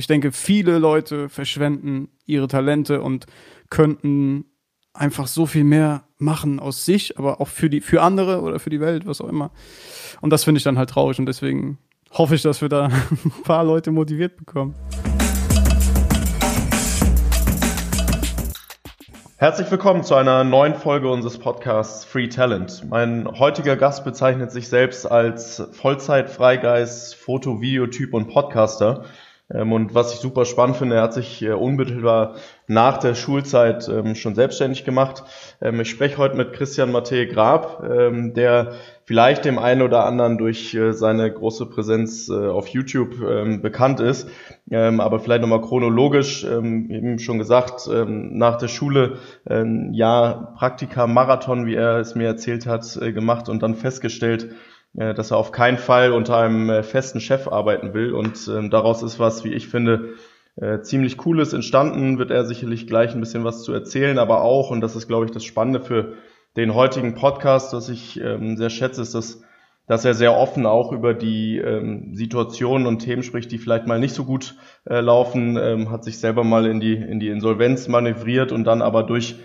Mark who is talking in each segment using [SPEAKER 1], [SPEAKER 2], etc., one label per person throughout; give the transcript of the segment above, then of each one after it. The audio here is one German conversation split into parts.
[SPEAKER 1] Ich denke, viele Leute verschwenden ihre Talente und könnten einfach so viel mehr machen aus sich, aber auch für die, für andere oder für die Welt, was auch immer. Und das finde ich dann halt traurig und deswegen hoffe ich, dass wir da ein paar Leute motiviert bekommen.
[SPEAKER 2] Herzlich willkommen zu einer neuen Folge unseres Podcasts Free Talent. Mein heutiger Gast bezeichnet sich selbst als Vollzeit-Freigeist, Foto-, Videotyp und Podcaster. Ähm, und was ich super spannend finde, er hat sich äh, unmittelbar nach der Schulzeit ähm, schon selbstständig gemacht. Ähm, ich spreche heute mit Christian Matthä Grab, der vielleicht dem einen oder anderen durch äh, seine große Präsenz äh, auf YouTube bekannt ist. Aber vielleicht nochmal chronologisch, eben schon gesagt, nach der Schule ein Jahr Praktika Marathon, wie er es mir erzählt hat, gemacht und dann festgestellt, dass er auf keinen Fall unter einem äh, festen Chef arbeiten will. Und ähm, daraus ist was, wie ich finde, äh, ziemlich Cooles entstanden. Wird er sicherlich gleich ein bisschen was zu erzählen, aber auch, und das ist, glaube ich, das Spannende für den heutigen Podcast, was ich ähm, sehr schätze, ist, dass, dass er sehr offen auch über die ähm, Situationen und Themen spricht, die vielleicht mal nicht so gut äh, laufen, hat sich selber mal in die, in die Insolvenz manövriert und dann aber durch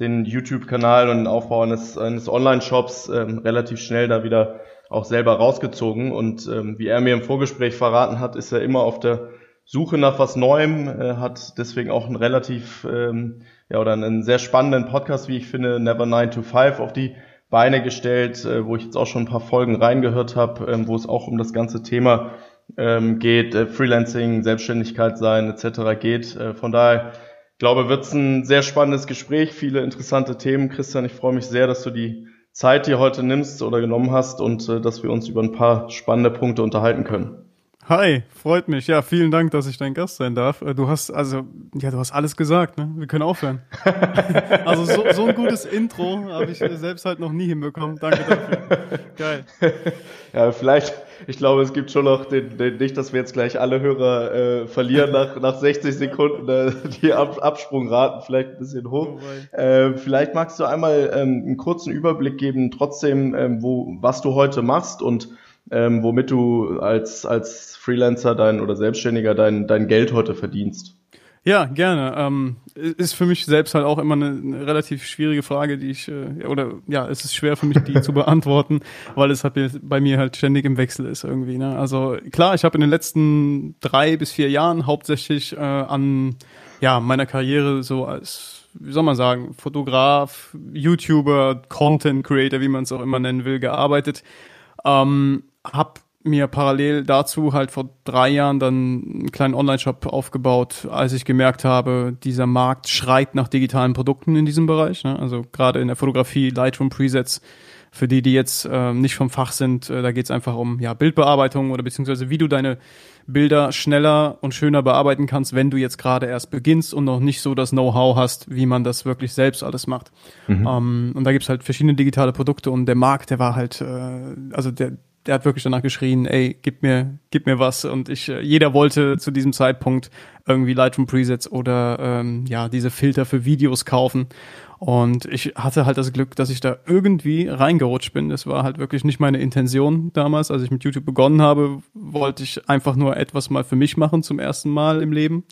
[SPEAKER 2] den YouTube-Kanal und den Aufbau eines, eines Online-Shops ähm, relativ schnell da wieder auch selber rausgezogen. Und ähm, wie er mir im Vorgespräch verraten hat, ist er immer auf der Suche nach was Neuem, äh, hat deswegen auch einen relativ, ähm, ja, oder einen sehr spannenden Podcast, wie ich finde, Never 9 to 5 auf die Beine gestellt, äh, wo ich jetzt auch schon ein paar Folgen reingehört habe, ähm, wo es auch um das ganze Thema ähm, geht, äh, Freelancing, Selbstständigkeit sein etc. geht. Äh, von daher glaube, wird es ein sehr spannendes Gespräch, viele interessante Themen. Christian, ich freue mich sehr, dass du die Zeit dir heute nimmst oder genommen hast und äh, dass wir uns über ein paar spannende Punkte unterhalten können.
[SPEAKER 1] Hi, freut mich. Ja, vielen Dank, dass ich dein Gast sein darf. Äh, du hast also, ja, du hast alles gesagt, ne? Wir können aufhören. also so, so ein gutes Intro habe ich selbst halt noch nie hinbekommen. Danke dafür. Geil.
[SPEAKER 2] Ja, vielleicht, ich glaube, es gibt schon noch den, den nicht, dass wir jetzt gleich alle Hörer äh, verlieren nach, nach 60 Sekunden, äh, die Ab Absprungraten vielleicht ein bisschen hoch. Oh äh, vielleicht magst du einmal ähm, einen kurzen Überblick geben, trotzdem, ähm, wo, was du heute machst und ähm, womit du als, als Freelancer dein oder Selbstständiger dein, dein Geld heute verdienst.
[SPEAKER 1] Ja, gerne. Ähm, ist für mich selbst halt auch immer eine, eine relativ schwierige Frage, die ich, äh, oder ja, es ist schwer für mich, die zu beantworten, weil es halt bei mir halt ständig im Wechsel ist irgendwie. Ne? Also klar, ich habe in den letzten drei bis vier Jahren hauptsächlich äh, an ja, meiner Karriere so als, wie soll man sagen, Fotograf, YouTuber, Content Creator, wie man es auch immer nennen will, gearbeitet. Ähm, hab mir parallel dazu halt vor drei Jahren dann einen kleinen Online-Shop aufgebaut, als ich gemerkt habe, dieser Markt schreit nach digitalen Produkten in diesem Bereich. Ne? Also gerade in der Fotografie, Lightroom Presets, für die, die jetzt äh, nicht vom Fach sind, äh, da geht es einfach um ja, Bildbearbeitung oder beziehungsweise wie du deine Bilder schneller und schöner bearbeiten kannst, wenn du jetzt gerade erst beginnst und noch nicht so das Know-how hast, wie man das wirklich selbst alles macht. Mhm. Ähm, und da gibt's halt verschiedene digitale Produkte und der Markt, der war halt, äh, also der, der hat wirklich danach geschrien, ey, gib mir, gib mir was. Und ich, äh, jeder wollte zu diesem Zeitpunkt irgendwie Lightroom Presets oder ähm, ja, diese Filter für Videos kaufen. Und ich hatte halt das Glück, dass ich da irgendwie reingerutscht bin. Das war halt wirklich nicht meine Intention damals. Als ich mit YouTube begonnen habe, wollte ich einfach nur etwas mal für mich machen zum ersten Mal im Leben.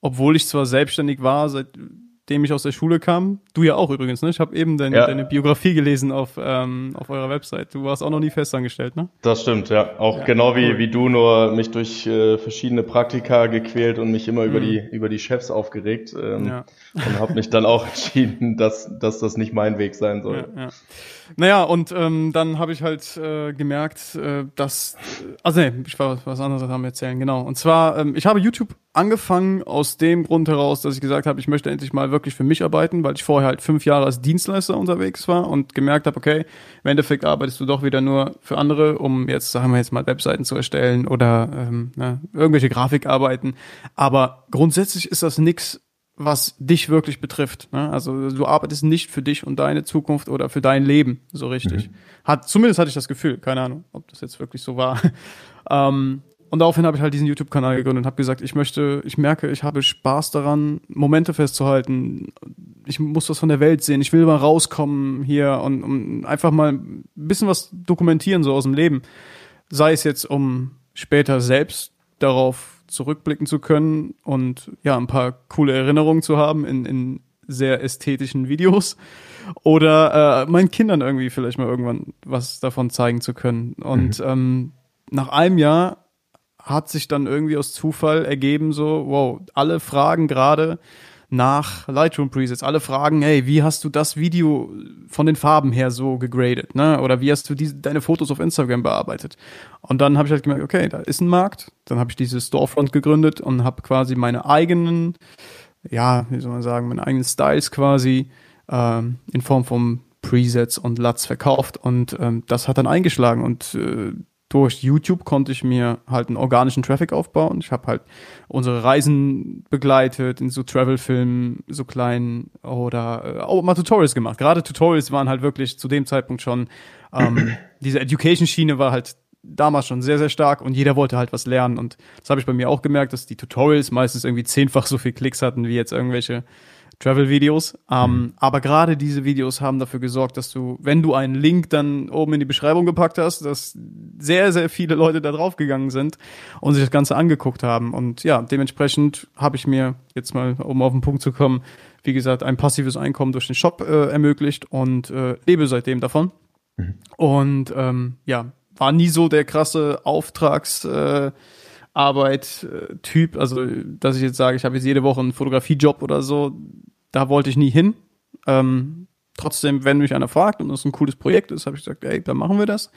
[SPEAKER 1] Obwohl ich zwar selbstständig war, seit dem ich aus der Schule kam. Du ja auch übrigens, ne? Ich habe eben deine, ja. deine Biografie gelesen auf, ähm, auf eurer Website. Du warst auch noch nie festangestellt, ne?
[SPEAKER 2] Das stimmt, ja. Auch ja, genau wie, cool. wie du, nur mich durch äh, verschiedene Praktika gequält und mich immer mhm. über die über die Chefs aufgeregt ähm, ja. und habe mich dann auch entschieden, dass, dass das nicht mein Weg sein soll.
[SPEAKER 1] Ja, ja. Naja, und ähm, dann habe ich halt äh, gemerkt, äh, dass, also nee, ich war was anderes am erzählen, genau. Und zwar, ähm, ich habe YouTube angefangen aus dem Grund heraus, dass ich gesagt habe, ich möchte endlich mal wirklich für mich arbeiten, weil ich vorher halt fünf Jahre als Dienstleister unterwegs war und gemerkt habe, okay, im Endeffekt arbeitest du doch wieder nur für andere, um jetzt, sagen wir jetzt mal, Webseiten zu erstellen oder ähm, ne, irgendwelche Grafikarbeiten. Aber grundsätzlich ist das nix, was dich wirklich betrifft. Ne? Also du arbeitest nicht für dich und deine Zukunft oder für dein Leben so richtig. Mhm. Hat zumindest hatte ich das Gefühl, keine Ahnung, ob das jetzt wirklich so war. ähm, und daraufhin habe ich halt diesen YouTube-Kanal gegründet und habe gesagt, ich möchte, ich merke, ich habe Spaß daran, Momente festzuhalten. Ich muss was von der Welt sehen. Ich will mal rauskommen hier und, und einfach mal ein bisschen was dokumentieren so aus dem Leben. Sei es jetzt, um später selbst darauf zurückblicken zu können und ja, ein paar coole Erinnerungen zu haben in, in sehr ästhetischen Videos oder äh, meinen Kindern irgendwie vielleicht mal irgendwann was davon zeigen zu können. Und mhm. ähm, nach einem Jahr hat sich dann irgendwie aus Zufall ergeben, so, wow, alle fragen gerade nach Lightroom Presets, alle fragen, hey, wie hast du das Video von den Farben her so gegradet, ne? Oder wie hast du diese, deine Fotos auf Instagram bearbeitet? Und dann habe ich halt gemerkt, okay, da ist ein Markt. Dann habe ich dieses Storefront gegründet und habe quasi meine eigenen, ja, wie soll man sagen, meine eigenen Styles quasi ähm, in Form von Presets und LUTs verkauft und ähm, das hat dann eingeschlagen und äh, durch YouTube konnte ich mir halt einen organischen Traffic aufbauen. Ich habe halt unsere Reisen begleitet in so Travel-Filmen, so kleinen oder äh, auch mal Tutorials gemacht. Gerade Tutorials waren halt wirklich zu dem Zeitpunkt schon, ähm, diese Education-Schiene war halt damals schon sehr, sehr stark und jeder wollte halt was lernen. Und das habe ich bei mir auch gemerkt, dass die Tutorials meistens irgendwie zehnfach so viel Klicks hatten wie jetzt irgendwelche Travel-Videos. Ähm, mhm. Aber gerade diese Videos haben dafür gesorgt, dass du, wenn du einen Link dann oben in die Beschreibung gepackt hast, dass sehr, sehr viele Leute da drauf gegangen sind und sich das Ganze angeguckt haben. Und ja, dementsprechend habe ich mir jetzt mal, um auf den Punkt zu kommen, wie gesagt, ein passives Einkommen durch den Shop äh, ermöglicht und äh, lebe seitdem davon. Mhm. Und ähm, ja, war nie so der krasse Auftrags- äh, Arbeit-Typ, also dass ich jetzt sage, ich habe jetzt jede Woche einen Fotografiejob oder so, da wollte ich nie hin. Ähm, trotzdem, wenn mich einer fragt und das ein cooles Projekt ist, habe ich gesagt, ey, dann machen wir das.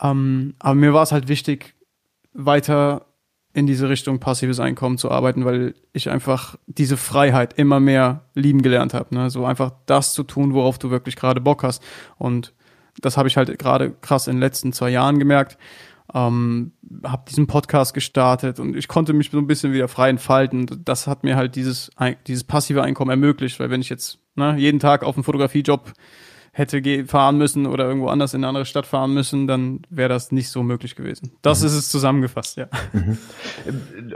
[SPEAKER 1] Ähm, aber mir war es halt wichtig, weiter in diese Richtung passives Einkommen zu arbeiten, weil ich einfach diese Freiheit immer mehr lieben gelernt habe. Ne? So einfach das zu tun, worauf du wirklich gerade Bock hast. Und das habe ich halt gerade krass in den letzten zwei Jahren gemerkt ähm, habe diesen Podcast gestartet und ich konnte mich so ein bisschen wieder frei entfalten. Das hat mir halt dieses, dieses passive Einkommen ermöglicht, weil wenn ich jetzt ne, jeden Tag auf einen Fotografiejob hätte fahren müssen oder irgendwo anders in eine andere Stadt fahren müssen, dann wäre das nicht so möglich gewesen. Das mhm. ist es zusammengefasst, ja.
[SPEAKER 2] Mhm.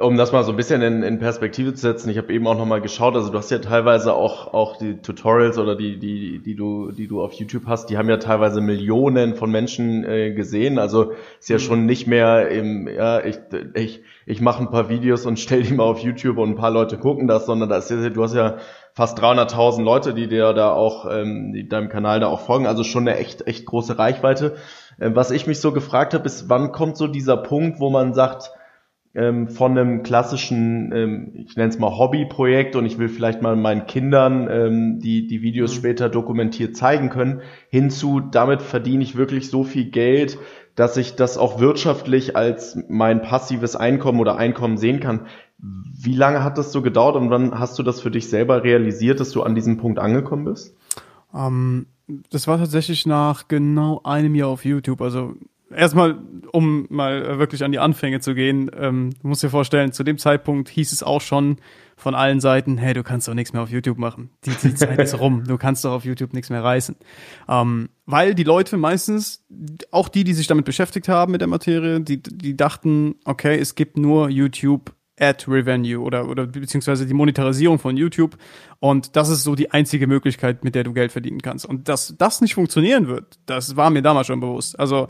[SPEAKER 2] Um das mal so ein bisschen in, in Perspektive zu setzen, ich habe eben auch nochmal geschaut, also du hast ja teilweise auch, auch die Tutorials oder die, die, die du, die du auf YouTube hast, die haben ja teilweise Millionen von Menschen äh, gesehen. Also ist ja mhm. schon nicht mehr im, ja, ich, ich, ich mache ein paar Videos und stell die mal auf YouTube und ein paar Leute gucken das, sondern das ist du hast ja fast 300.000 Leute, die dir da auch, ähm, die deinem Kanal da auch folgen. Also schon eine echt, echt große Reichweite. Ähm, was ich mich so gefragt habe, ist, wann kommt so dieser Punkt, wo man sagt, ähm, von einem klassischen, ähm, ich nenne es mal Hobbyprojekt und ich will vielleicht mal meinen Kindern ähm, die, die Videos mhm. später dokumentiert zeigen können, hinzu, damit verdiene ich wirklich so viel Geld, dass ich das auch wirtschaftlich als mein passives Einkommen oder Einkommen sehen kann. Wie lange hat das so gedauert und wann hast du das für dich selber realisiert, dass du an diesem Punkt angekommen bist?
[SPEAKER 1] Ähm, das war tatsächlich nach genau einem Jahr auf YouTube. Also erstmal, um mal wirklich an die Anfänge zu gehen, ähm, du musst dir vorstellen, zu dem Zeitpunkt hieß es auch schon von allen Seiten, hey, du kannst doch nichts mehr auf YouTube machen. Die, die Zeit ist rum, du kannst doch auf YouTube nichts mehr reißen. Ähm, weil die Leute meistens, auch die, die sich damit beschäftigt haben mit der Materie, die, die dachten, okay, es gibt nur YouTube Ad Revenue oder, oder beziehungsweise die Monetarisierung von YouTube. Und das ist so die einzige Möglichkeit, mit der du Geld verdienen kannst. Und dass das nicht funktionieren wird, das war mir damals schon bewusst. Also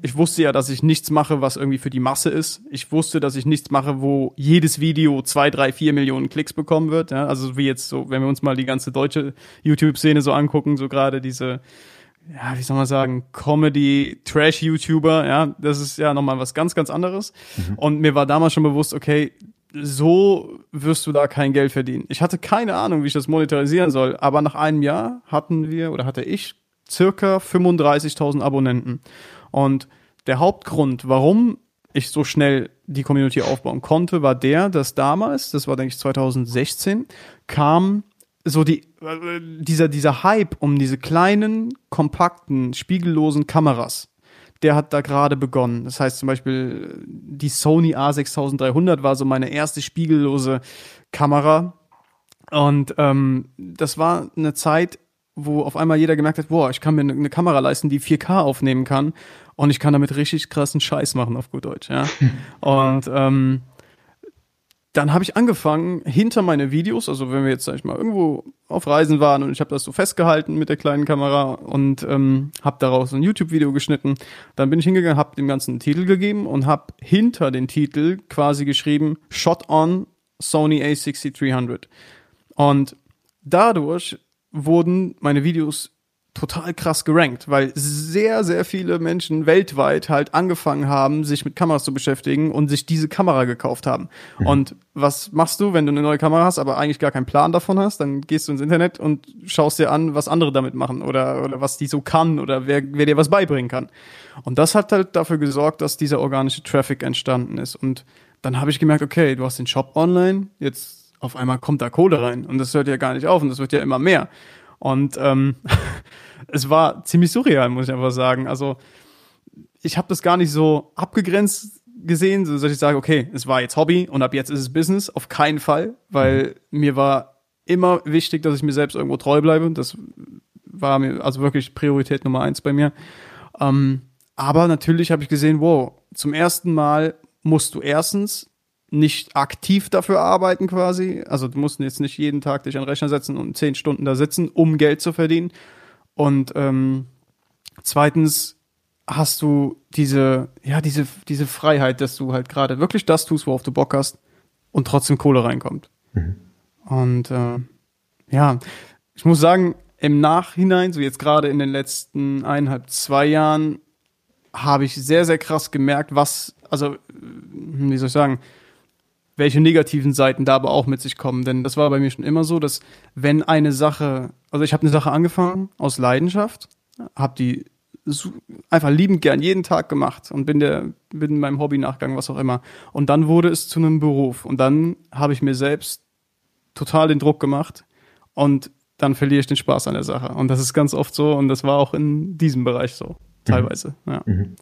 [SPEAKER 1] ich wusste ja, dass ich nichts mache, was irgendwie für die Masse ist. Ich wusste, dass ich nichts mache, wo jedes Video zwei, drei, vier Millionen Klicks bekommen wird. Ja? Also wie jetzt so, wenn wir uns mal die ganze deutsche YouTube-Szene so angucken, so gerade diese ja, wie soll man sagen, Comedy, Trash-YouTuber, ja, das ist ja nochmal was ganz, ganz anderes. Mhm. Und mir war damals schon bewusst, okay, so wirst du da kein Geld verdienen. Ich hatte keine Ahnung, wie ich das monetarisieren soll, aber nach einem Jahr hatten wir oder hatte ich circa 35.000 Abonnenten. Und der Hauptgrund, warum ich so schnell die Community aufbauen konnte, war der, dass damals, das war denke ich 2016, kam so die, äh, dieser, dieser Hype um diese kleinen, kompakten, spiegellosen Kameras, der hat da gerade begonnen. Das heißt zum Beispiel, die Sony A6300 war so meine erste spiegellose Kamera. Und ähm, das war eine Zeit, wo auf einmal jeder gemerkt hat, boah, ich kann mir eine, eine Kamera leisten, die 4K aufnehmen kann und ich kann damit richtig krassen Scheiß machen, auf gut Deutsch, ja. und ähm, dann habe ich angefangen, hinter meine Videos, also wenn wir jetzt, sag ich mal, irgendwo auf Reisen waren und ich habe das so festgehalten mit der kleinen Kamera und ähm, habe daraus ein YouTube-Video geschnitten, dann bin ich hingegangen, habe dem Ganzen einen Titel gegeben und habe hinter den Titel quasi geschrieben, Shot on Sony A6300. Und dadurch wurden meine Videos total krass gerankt, weil sehr, sehr viele Menschen weltweit halt angefangen haben, sich mit Kameras zu beschäftigen und sich diese Kamera gekauft haben. Mhm. Und was machst du, wenn du eine neue Kamera hast, aber eigentlich gar keinen Plan davon hast? Dann gehst du ins Internet und schaust dir an, was andere damit machen oder, oder was die so kann oder wer, wer dir was beibringen kann. Und das hat halt dafür gesorgt, dass dieser organische Traffic entstanden ist. Und dann habe ich gemerkt, okay, du hast den Shop online, jetzt auf einmal kommt da Kohle rein und das hört ja gar nicht auf und das wird ja immer mehr. Und ähm, es war ziemlich surreal, muss ich einfach sagen. Also ich habe das gar nicht so abgegrenzt gesehen, so dass ich sage, okay, es war jetzt Hobby und ab jetzt ist es Business. Auf keinen Fall, weil mhm. mir war immer wichtig, dass ich mir selbst irgendwo treu bleibe. Das war mir also wirklich Priorität Nummer eins bei mir. Ähm, aber natürlich habe ich gesehen, wow, zum ersten Mal musst du erstens nicht aktiv dafür arbeiten quasi. Also du musst jetzt nicht jeden Tag dich an den Rechner setzen und zehn Stunden da sitzen, um Geld zu verdienen. Und ähm, zweitens hast du diese, ja, diese, diese Freiheit, dass du halt gerade wirklich das tust, worauf du Bock hast und trotzdem Kohle reinkommt. Mhm. Und äh, ja, ich muss sagen, im Nachhinein, so jetzt gerade in den letzten eineinhalb, zwei Jahren, habe ich sehr, sehr krass gemerkt, was, also, wie soll ich sagen, welche negativen Seiten da aber auch mit sich kommen. Denn das war bei mir schon immer so, dass wenn eine Sache, also ich habe eine Sache angefangen aus Leidenschaft, habe die einfach liebend gern jeden Tag gemacht und bin der bin meinem Hobby nachgegangen, was auch immer. Und dann wurde es zu einem Beruf und dann habe ich mir selbst total den Druck gemacht und dann verliere ich den Spaß an der Sache. Und das ist ganz oft so und das war auch in diesem Bereich so teilweise. Mhm. Ja.
[SPEAKER 2] Mhm.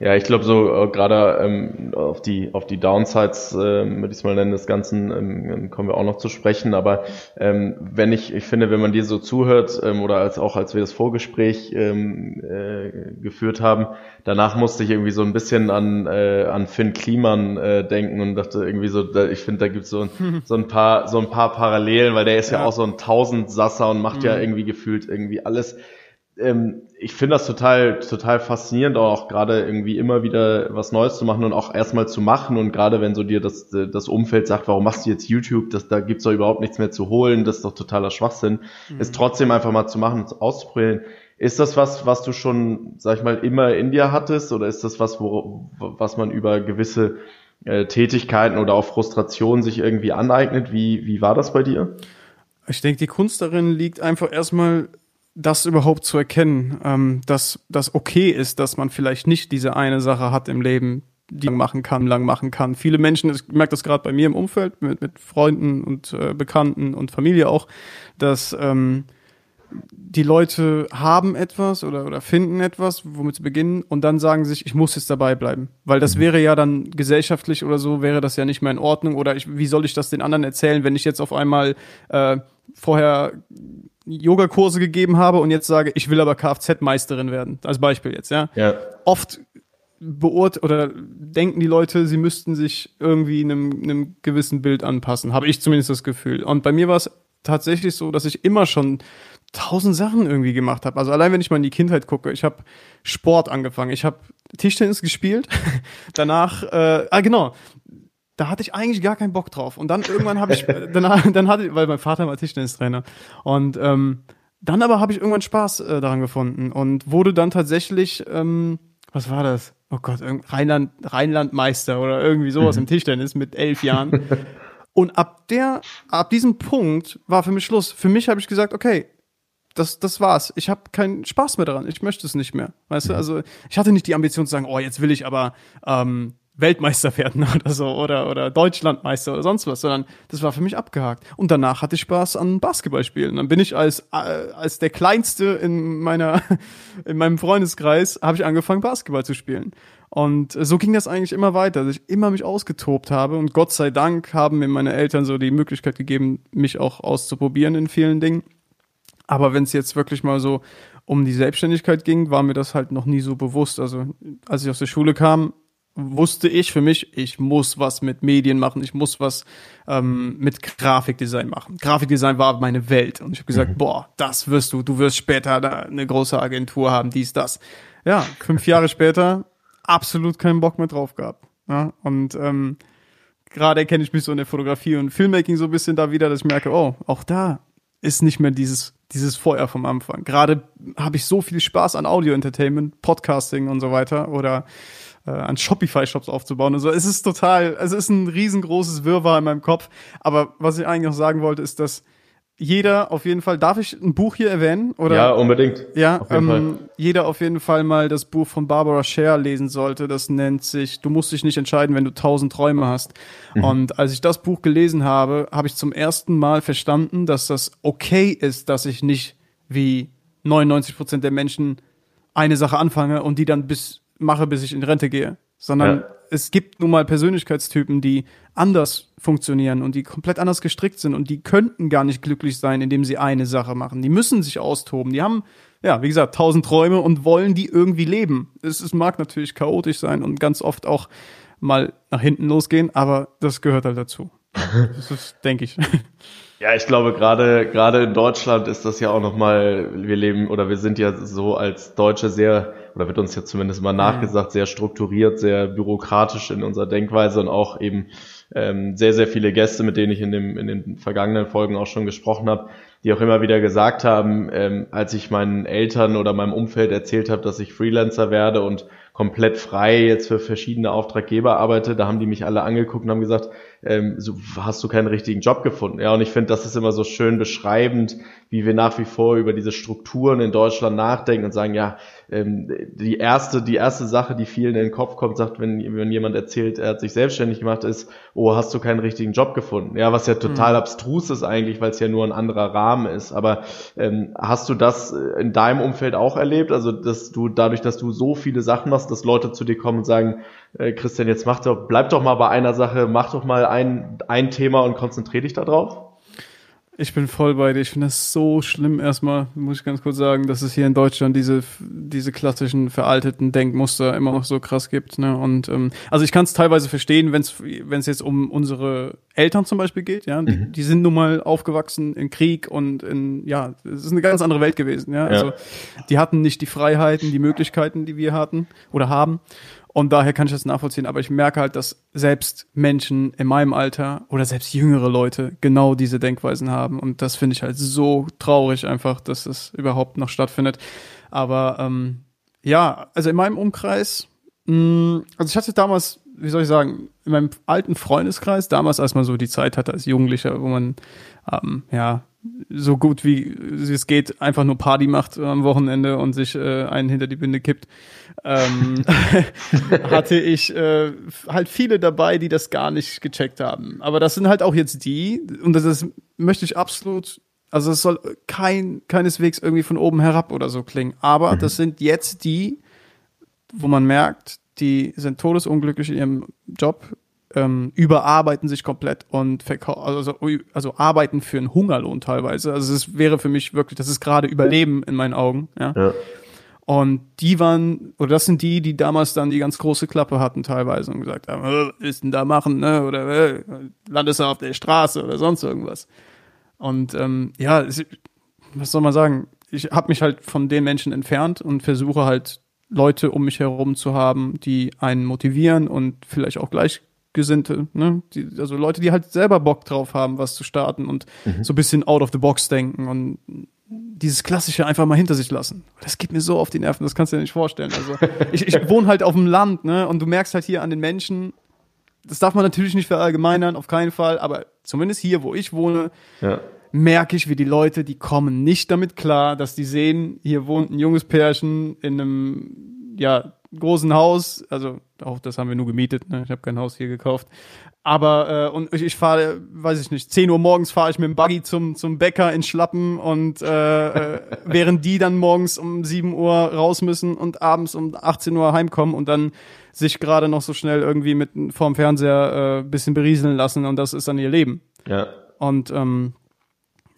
[SPEAKER 2] ja, ich glaube so äh, gerade ähm, auf die auf die Downsides, äh, würde ich es mal nennen, des Ganzen ähm, ähm, kommen wir auch noch zu sprechen. Aber ähm, wenn ich, ich finde, wenn man dir so zuhört ähm, oder als auch als wir das Vorgespräch ähm, äh, geführt haben, danach musste ich irgendwie so ein bisschen an äh, an Finn Kliman äh, denken und dachte irgendwie so, da, ich finde, da gibt's so ein, so ein paar so ein paar Parallelen, weil der ist ja, ja auch so ein Tausendsasser und macht mhm. ja irgendwie gefühlt irgendwie alles ähm, ich finde das total, total faszinierend, auch gerade irgendwie immer wieder was Neues zu machen und auch erstmal zu machen. Und gerade wenn so dir das, das Umfeld sagt, warum machst du jetzt YouTube, das, da gibt's doch überhaupt nichts mehr zu holen, das ist doch totaler Schwachsinn, mhm. ist trotzdem einfach mal zu machen und auszuprobieren. Ist das was, was du schon, sag ich mal, immer in dir hattest oder ist das was, wo, was man über gewisse äh, Tätigkeiten oder auch Frustration sich irgendwie aneignet? Wie, wie war das bei dir?
[SPEAKER 1] Ich denke, die Kunst darin liegt einfach erstmal das überhaupt zu erkennen, ähm, dass das okay ist, dass man vielleicht nicht diese eine Sache hat im Leben, die man machen kann, lang machen kann. Viele Menschen, ich merke das gerade bei mir im Umfeld, mit, mit Freunden und äh, Bekannten und Familie auch, dass ähm, die Leute haben etwas oder, oder finden etwas, womit sie beginnen und dann sagen sich, ich muss jetzt dabei bleiben. Weil das wäre ja dann gesellschaftlich oder so, wäre das ja nicht mehr in Ordnung oder ich, wie soll ich das den anderen erzählen, wenn ich jetzt auf einmal äh, vorher Yogakurse gegeben habe und jetzt sage, ich will aber Kfz-Meisterin werden, als Beispiel jetzt, ja. ja. Oft beurt oder denken die Leute, sie müssten sich irgendwie einem, einem gewissen Bild anpassen, habe ich zumindest das Gefühl. Und bei mir war es tatsächlich so, dass ich immer schon tausend Sachen irgendwie gemacht habe. Also allein wenn ich mal in die Kindheit gucke, ich habe Sport angefangen, ich habe Tischtennis gespielt, danach, äh, ah genau, da hatte ich eigentlich gar keinen Bock drauf. Und dann irgendwann habe ich, dann, dann hatte, weil mein Vater war Tischtennistrainer. Und ähm, dann aber habe ich irgendwann Spaß äh, daran gefunden und wurde dann tatsächlich, ähm, was war das? Oh Gott, Rheinland, Rheinlandmeister oder irgendwie sowas mhm. im Tischtennis mit elf Jahren. und ab der, ab diesem Punkt war für mich Schluss. Für mich habe ich gesagt, okay, das, das war's. Ich habe keinen Spaß mehr daran. Ich möchte es nicht mehr. Weißt du, mhm. also ich hatte nicht die Ambition zu sagen, oh, jetzt will ich aber ähm, Weltmeister werden oder so oder, oder Deutschlandmeister oder sonst was, sondern das war für mich abgehakt. Und danach hatte ich Spaß an Basketballspielen. Dann bin ich als, äh, als der Kleinste in meiner, in meinem Freundeskreis, habe ich angefangen Basketball zu spielen. Und so ging das eigentlich immer weiter, dass ich immer mich ausgetobt habe. Und Gott sei Dank haben mir meine Eltern so die Möglichkeit gegeben, mich auch auszuprobieren in vielen Dingen. Aber wenn es jetzt wirklich mal so um die Selbstständigkeit ging, war mir das halt noch nie so bewusst. Also als ich aus der Schule kam, wusste ich für mich, ich muss was mit Medien machen, ich muss was ähm, mit Grafikdesign machen. Grafikdesign war meine Welt und ich habe gesagt, mhm. boah, das wirst du, du wirst später da eine große Agentur haben, dies, das. Ja, fünf Jahre später absolut keinen Bock mehr drauf gehabt. Ja, und ähm, gerade erkenne ich mich so in der Fotografie und Filmmaking so ein bisschen da wieder, dass ich merke, oh, auch da ist nicht mehr dieses, dieses Feuer vom Anfang. Gerade habe ich so viel Spaß an Audio-Entertainment, Podcasting und so weiter oder äh, an Shopify-Shops aufzubauen und so. Es ist total, also es ist ein riesengroßes Wirrwarr in meinem Kopf. Aber was ich eigentlich noch sagen wollte, ist, dass jeder auf jeden Fall, darf ich ein Buch hier erwähnen? Oder?
[SPEAKER 2] Ja, unbedingt.
[SPEAKER 1] Ja, ähm, jeder auf jeden Fall mal das Buch von Barbara Scher lesen sollte. Das nennt sich Du musst dich nicht entscheiden, wenn du tausend Träume hast. Mhm. Und als ich das Buch gelesen habe, habe ich zum ersten Mal verstanden, dass das okay ist, dass ich nicht wie 99 Prozent der Menschen eine Sache anfange und die dann bis mache, bis ich in Rente gehe. Sondern ja. es gibt nun mal Persönlichkeitstypen, die anders funktionieren und die komplett anders gestrickt sind und die könnten gar nicht glücklich sein, indem sie eine Sache machen. Die müssen sich austoben. Die haben, ja, wie gesagt, tausend Träume und wollen die irgendwie leben. Es, es mag natürlich chaotisch sein und ganz oft auch mal nach hinten losgehen, aber das gehört halt dazu. Das ist, denke ich.
[SPEAKER 2] Ja, ich glaube gerade gerade in Deutschland ist das ja auch noch mal wir leben oder wir sind ja so als Deutsche sehr oder wird uns ja zumindest mal nachgesagt sehr strukturiert, sehr bürokratisch in unserer Denkweise und auch eben ähm, sehr, sehr viele Gäste, mit denen ich in, dem, in den vergangenen Folgen auch schon gesprochen habe, die auch immer wieder gesagt haben, ähm, als ich meinen Eltern oder meinem Umfeld erzählt habe, dass ich Freelancer werde und komplett frei jetzt für verschiedene Auftraggeber arbeite, da haben die mich alle angeguckt und haben gesagt, ähm, so hast du keinen richtigen Job gefunden. Ja, und ich finde, das ist immer so schön beschreibend, wie wir nach wie vor über diese Strukturen in Deutschland nachdenken und sagen, ja, ähm, die erste, die erste Sache, die vielen in den Kopf kommt, sagt, wenn, wenn jemand erzählt, er hat sich selbstständig gemacht, ist, oh, hast du keinen richtigen Job gefunden? Ja, was ja total mhm. abstrus ist eigentlich, weil es ja nur ein anderer Rahmen ist. Aber ähm, hast du das in deinem Umfeld auch erlebt? Also, dass du dadurch, dass du so viele Sachen machst, dass Leute zu dir kommen und sagen, äh, Christian, jetzt mach doch, bleib doch mal bei einer Sache, mach doch mal ein, ein Thema und konzentriere dich darauf?
[SPEAKER 1] Ich bin voll bei dir. Ich finde das so schlimm erstmal, muss ich ganz kurz sagen, dass es hier in Deutschland diese, diese klassischen veralteten Denkmuster immer noch so krass gibt. Ne? Und ähm, also ich kann es teilweise verstehen, wenn es jetzt um unsere Eltern zum Beispiel geht, ja. Mhm. Die, die, sind nun mal aufgewachsen in Krieg und in, ja, es ist eine ganz andere Welt gewesen, ja. Also die hatten nicht die Freiheiten, die Möglichkeiten, die wir hatten oder haben. Und daher kann ich das nachvollziehen. Aber ich merke halt, dass selbst Menschen in meinem Alter oder selbst jüngere Leute genau diese Denkweisen haben. Und das finde ich halt so traurig einfach, dass das überhaupt noch stattfindet. Aber ähm, ja, also in meinem Umkreis, mh, mm, also ich hatte damals, wie soll ich sagen, in meinem alten Freundeskreis, damals, als man so die Zeit hatte als Jugendlicher, wo man ähm, ja so gut wie es geht einfach nur Party macht am Wochenende und sich äh, einen hinter die Binde kippt ähm, hatte ich äh, halt viele dabei, die das gar nicht gecheckt haben. Aber das sind halt auch jetzt die, und das ist, möchte ich absolut, also es soll kein, keineswegs irgendwie von oben herab oder so klingen. Aber mhm. das sind jetzt die, wo man merkt, die sind todesunglücklich in ihrem Job, ähm, überarbeiten sich komplett und verkaufen, also, also arbeiten für einen Hungerlohn teilweise. Also es wäre für mich wirklich, das ist gerade Überleben in meinen Augen. Ja. ja. Und die waren, oder das sind die, die damals dann die ganz große Klappe hatten teilweise und gesagt haben, was ist denn da machen, ne? Oder äh, landest du auf der Straße oder sonst irgendwas. Und ähm, ja, was soll man sagen? Ich habe mich halt von den Menschen entfernt und versuche halt Leute um mich herum zu haben, die einen motivieren und vielleicht auch Gleichgesinnte, ne? Die, also Leute, die halt selber Bock drauf haben, was zu starten und mhm. so ein bisschen out of the box denken und dieses Klassische einfach mal hinter sich lassen. Das geht mir so auf die Nerven, das kannst du dir nicht vorstellen. Also ich, ich wohne halt auf dem Land, ne? Und du merkst halt hier an den Menschen, das darf man natürlich nicht verallgemeinern, auf keinen Fall, aber zumindest hier, wo ich wohne, ja. merke ich, wie die Leute, die kommen nicht damit klar, dass die sehen, hier wohnt ein junges Pärchen in einem, ja, großen Haus, also auch das haben wir nur gemietet, ne? ich habe kein Haus hier gekauft, aber äh, und ich, ich fahre, weiß ich nicht, 10 Uhr morgens fahre ich mit dem Buggy zum zum Bäcker in Schlappen und äh, äh, während die dann morgens um 7 Uhr raus müssen und abends um 18 Uhr heimkommen und dann sich gerade noch so schnell irgendwie mit vorm Fernseher äh, bisschen berieseln lassen und das ist dann ihr Leben.
[SPEAKER 2] Ja.
[SPEAKER 1] Und ähm,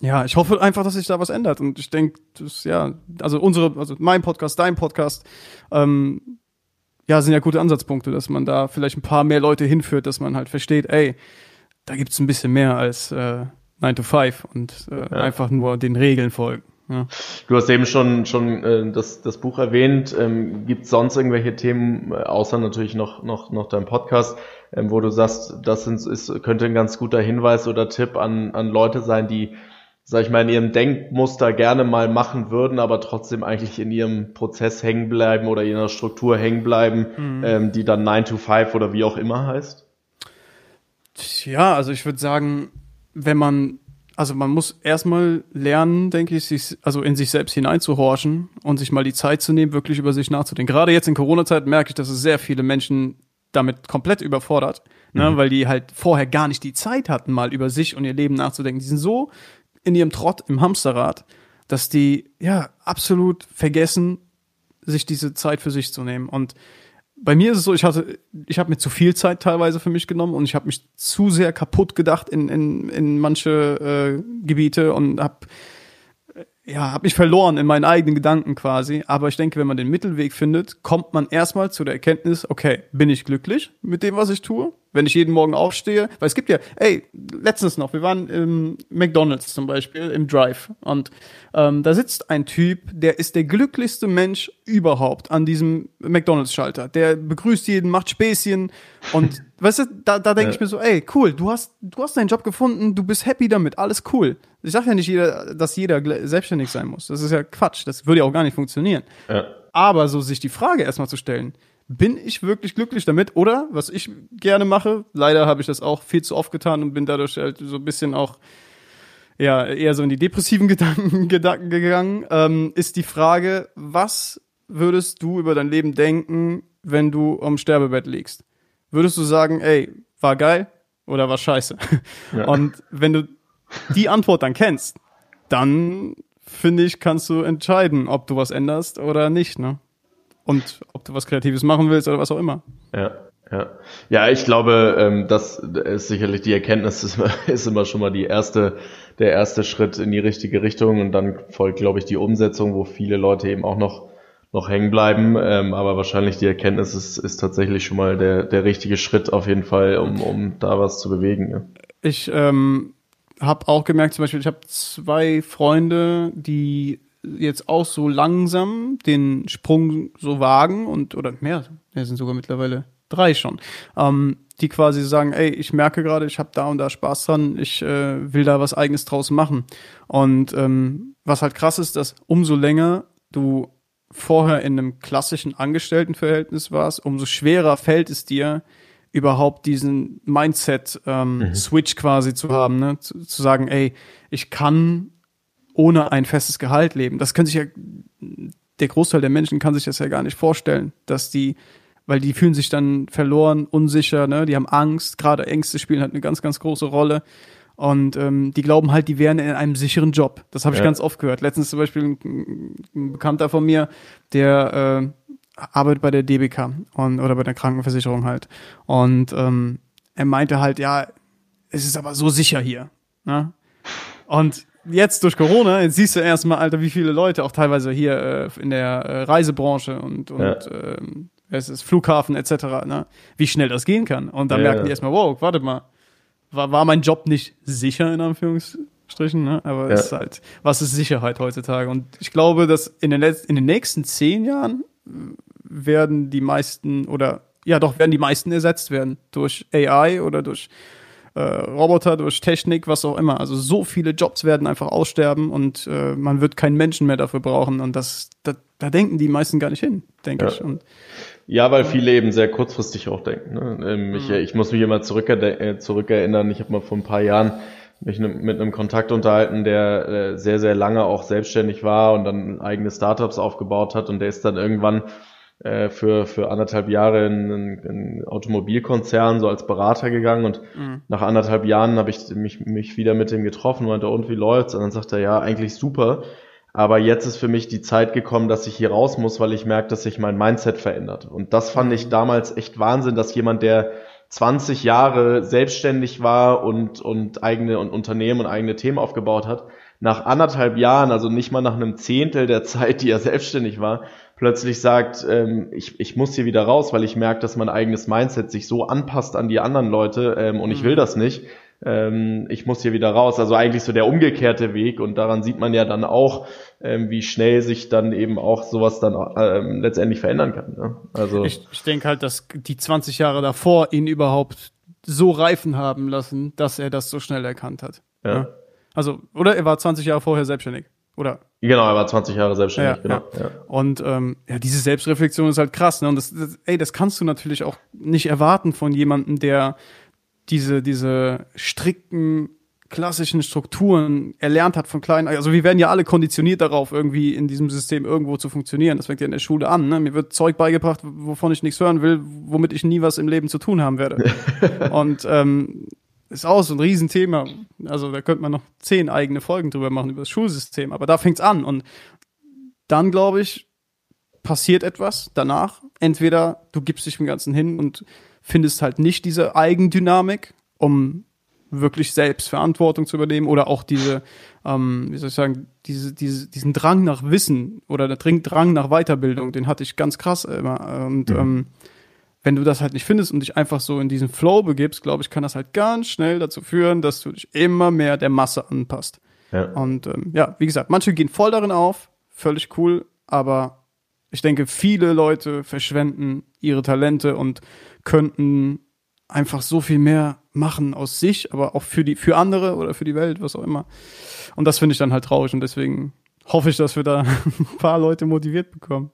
[SPEAKER 1] ja, ich hoffe einfach, dass sich da was ändert. Und ich denke, das ja, also unsere, also mein Podcast, dein Podcast, ähm, ja, sind ja gute Ansatzpunkte, dass man da vielleicht ein paar mehr Leute hinführt, dass man halt versteht, ey, da gibt's ein bisschen mehr als äh, 9 to 5 und äh, ja. einfach nur den Regeln folgen. Ja.
[SPEAKER 2] Du hast eben schon, schon äh, das, das Buch erwähnt. Ähm, Gibt sonst irgendwelche Themen, äh, außer natürlich noch, noch, noch dein Podcast, ähm, wo du sagst, das sind, ist, könnte ein ganz guter Hinweis oder Tipp an, an Leute sein, die, sag ich mal, in ihrem Denkmuster gerne mal machen würden, aber trotzdem eigentlich in ihrem Prozess hängen bleiben oder in ihrer Struktur hängen bleiben, mhm. ähm, die dann 9 to 5 oder wie auch immer heißt?
[SPEAKER 1] Ja, also ich würde sagen, wenn man also man muss erstmal lernen, denke ich, sich, also in sich selbst hineinzuhorchen und sich mal die Zeit zu nehmen, wirklich über sich nachzudenken. Gerade jetzt in Corona-Zeit merke ich, dass es sehr viele Menschen damit komplett überfordert, ne, mhm. weil die halt vorher gar nicht die Zeit hatten, mal über sich und ihr Leben nachzudenken. Die sind so in ihrem Trott im Hamsterrad, dass die ja absolut vergessen, sich diese Zeit für sich zu nehmen. Und bei mir ist es so, ich hatte, ich habe mir zu viel Zeit teilweise für mich genommen und ich habe mich zu sehr kaputt gedacht in, in, in manche äh, Gebiete und habe ja, habe mich verloren in meinen eigenen Gedanken quasi. Aber ich denke, wenn man den Mittelweg findet, kommt man erstmal zu der Erkenntnis, okay, bin ich glücklich mit dem, was ich tue? Wenn ich jeden Morgen aufstehe, weil es gibt ja, ey, letztens noch, wir waren im McDonalds zum Beispiel, im Drive. Und ähm, da sitzt ein Typ, der ist der glücklichste Mensch überhaupt an diesem McDonalds-Schalter. Der begrüßt jeden, macht Späßchen und weißt du, da, da denke ja. ich mir so, ey, cool, du hast, du hast deinen Job gefunden, du bist happy damit, alles cool. Ich sage ja nicht, jeder, dass jeder selbstständig sein muss. Das ist ja Quatsch. Das würde ja auch gar nicht funktionieren. Ja. Aber so sich die Frage erstmal zu stellen, bin ich wirklich glücklich damit? Oder, was ich gerne mache, leider habe ich das auch viel zu oft getan und bin dadurch halt so ein bisschen auch ja, eher so in die depressiven Gedanken, Gedanken gegangen, ähm, ist die Frage, was würdest du über dein Leben denken, wenn du am Sterbebett liegst? Würdest du sagen, ey, war geil oder war scheiße? Ja. Und wenn du die Antwort dann kennst, dann finde ich, kannst du entscheiden, ob du was änderst oder nicht, ne? Und ob du was Kreatives machen willst oder was auch immer.
[SPEAKER 2] Ja, ja. Ja, ich glaube, ähm, das ist sicherlich die Erkenntnis, ist, ist immer schon mal die erste, der erste Schritt in die richtige Richtung und dann folgt, glaube ich, die Umsetzung, wo viele Leute eben auch noch noch hängen bleiben, ähm, aber wahrscheinlich die Erkenntnis ist, ist tatsächlich schon mal der, der richtige Schritt auf jeden Fall, um, um da was zu bewegen. Ja.
[SPEAKER 1] Ich ähm, habe auch gemerkt, zum Beispiel, ich habe zwei Freunde, die jetzt auch so langsam den Sprung so wagen und oder mehr, ja, sind sogar mittlerweile drei schon, ähm, die quasi sagen, ey, ich merke gerade, ich habe da und da Spaß dran, ich äh, will da was eigenes draus machen. Und ähm, was halt krass ist, dass umso länger du vorher in einem klassischen Angestelltenverhältnis warst, umso schwerer fällt es dir, überhaupt diesen Mindset-Switch ähm, mhm. quasi zu haben, ne? Zu, zu, sagen, ey, ich kann ohne ein festes Gehalt leben. Das kann sich ja, der Großteil der Menschen kann sich das ja gar nicht vorstellen, dass die, weil die fühlen sich dann verloren, unsicher, ne? Die haben Angst, gerade Ängste spielen halt eine ganz, ganz große Rolle. Und ähm, die glauben halt, die wären in einem sicheren Job. Das habe ich ja. ganz oft gehört. Letztens zum Beispiel ein, ein Bekannter von mir, der äh, arbeitet bei der DBK und, oder bei der Krankenversicherung halt. Und ähm, er meinte halt, ja, es ist aber so sicher hier. Ne? Und jetzt durch Corona, jetzt siehst du erstmal, Alter, wie viele Leute auch teilweise hier äh, in der äh, Reisebranche und, und ja. ähm, es ist Flughafen etc., ne? wie schnell das gehen kann. Und dann ja, merken die erstmal, wow, warte mal, war, war mein Job nicht sicher, in Anführungsstrichen, ne? aber ja. es ist halt, was ist Sicherheit heutzutage? Und ich glaube, dass in den, letzten, in den nächsten zehn Jahren werden die meisten oder ja doch werden die meisten ersetzt werden durch AI oder durch äh, Roboter, durch Technik, was auch immer. Also so viele Jobs werden einfach aussterben und äh, man wird keinen Menschen mehr dafür brauchen und das, da, da denken die meisten gar nicht hin, denke ja. ich. Und,
[SPEAKER 2] ja, weil viele eben sehr kurzfristig auch denken. Ne? Ähm, ich, mhm. ich muss mich immer zurücker äh, zurückerinnern. Ich habe mal vor ein paar Jahren mich ne, mit einem Kontakt unterhalten, der äh, sehr, sehr lange auch selbstständig war und dann eigene Startups aufgebaut hat und der ist dann irgendwann äh, für, für anderthalb Jahre in einen Automobilkonzern so als Berater gegangen und mhm. nach anderthalb Jahren habe ich mich, mich wieder mit ihm getroffen und meinte, und wie läuft's? Und dann sagt er, ja, eigentlich super. Aber jetzt ist für mich die Zeit gekommen, dass ich hier raus muss, weil ich merke, dass sich mein Mindset verändert. Und das fand ich mhm. damals echt Wahnsinn, dass jemand, der 20 Jahre selbstständig war und, und eigene und Unternehmen und eigene Themen aufgebaut hat, nach anderthalb Jahren, also nicht mal nach einem Zehntel der Zeit, die er selbstständig war, plötzlich sagt, ähm, ich, ich muss hier wieder raus, weil ich merke, dass mein eigenes Mindset sich so anpasst an die anderen Leute ähm, und mhm. ich will das nicht. Ähm, ich muss hier wieder raus. Also eigentlich so der umgekehrte Weg und daran sieht man ja dann auch, ähm, wie schnell sich dann eben auch sowas dann ähm, letztendlich verändern kann. Ne?
[SPEAKER 1] Also ich, ich denke halt, dass die 20 Jahre davor ihn überhaupt so reifen haben lassen, dass er das so schnell erkannt hat. Ja. ja. Also, oder er war 20 Jahre vorher selbstständig. Oder?
[SPEAKER 2] Genau, er war 20 Jahre selbstständig,
[SPEAKER 1] ja,
[SPEAKER 2] genau.
[SPEAKER 1] Ja. Ja. Und ähm, ja, diese Selbstreflexion ist halt krass, ne? Und das, das, ey, das kannst du natürlich auch nicht erwarten von jemandem, der diese, diese strikten klassischen Strukturen erlernt hat von klein. Also wir werden ja alle konditioniert darauf, irgendwie in diesem System irgendwo zu funktionieren. Das fängt ja in der Schule an. Ne? Mir wird Zeug beigebracht, wovon ich nichts hören will, womit ich nie was im Leben zu tun haben werde. Und ähm, ist auch so ein Riesenthema. Also da könnte man noch zehn eigene Folgen drüber machen über das Schulsystem. Aber da fängt's an. Und dann, glaube ich, passiert etwas danach. Entweder du gibst dich dem Ganzen hin und findest halt nicht diese Eigendynamik, um wirklich selbst Verantwortung zu übernehmen oder auch diese, ähm, wie soll ich sagen, diese, diese, diesen Drang nach Wissen oder der Drang nach Weiterbildung, den hatte ich ganz krass immer. Und mhm. ähm, wenn du das halt nicht findest und dich einfach so in diesen Flow begibst, glaube ich, kann das halt ganz schnell dazu führen, dass du dich immer mehr der Masse anpasst. Ja. Und ähm, ja, wie gesagt, manche gehen voll darin auf, völlig cool, aber ich denke, viele Leute verschwenden ihre Talente und könnten einfach so viel mehr machen aus sich, aber auch für die, für andere oder für die Welt, was auch immer. Und das finde ich dann halt traurig und deswegen hoffe ich, dass wir da ein paar Leute motiviert bekommen.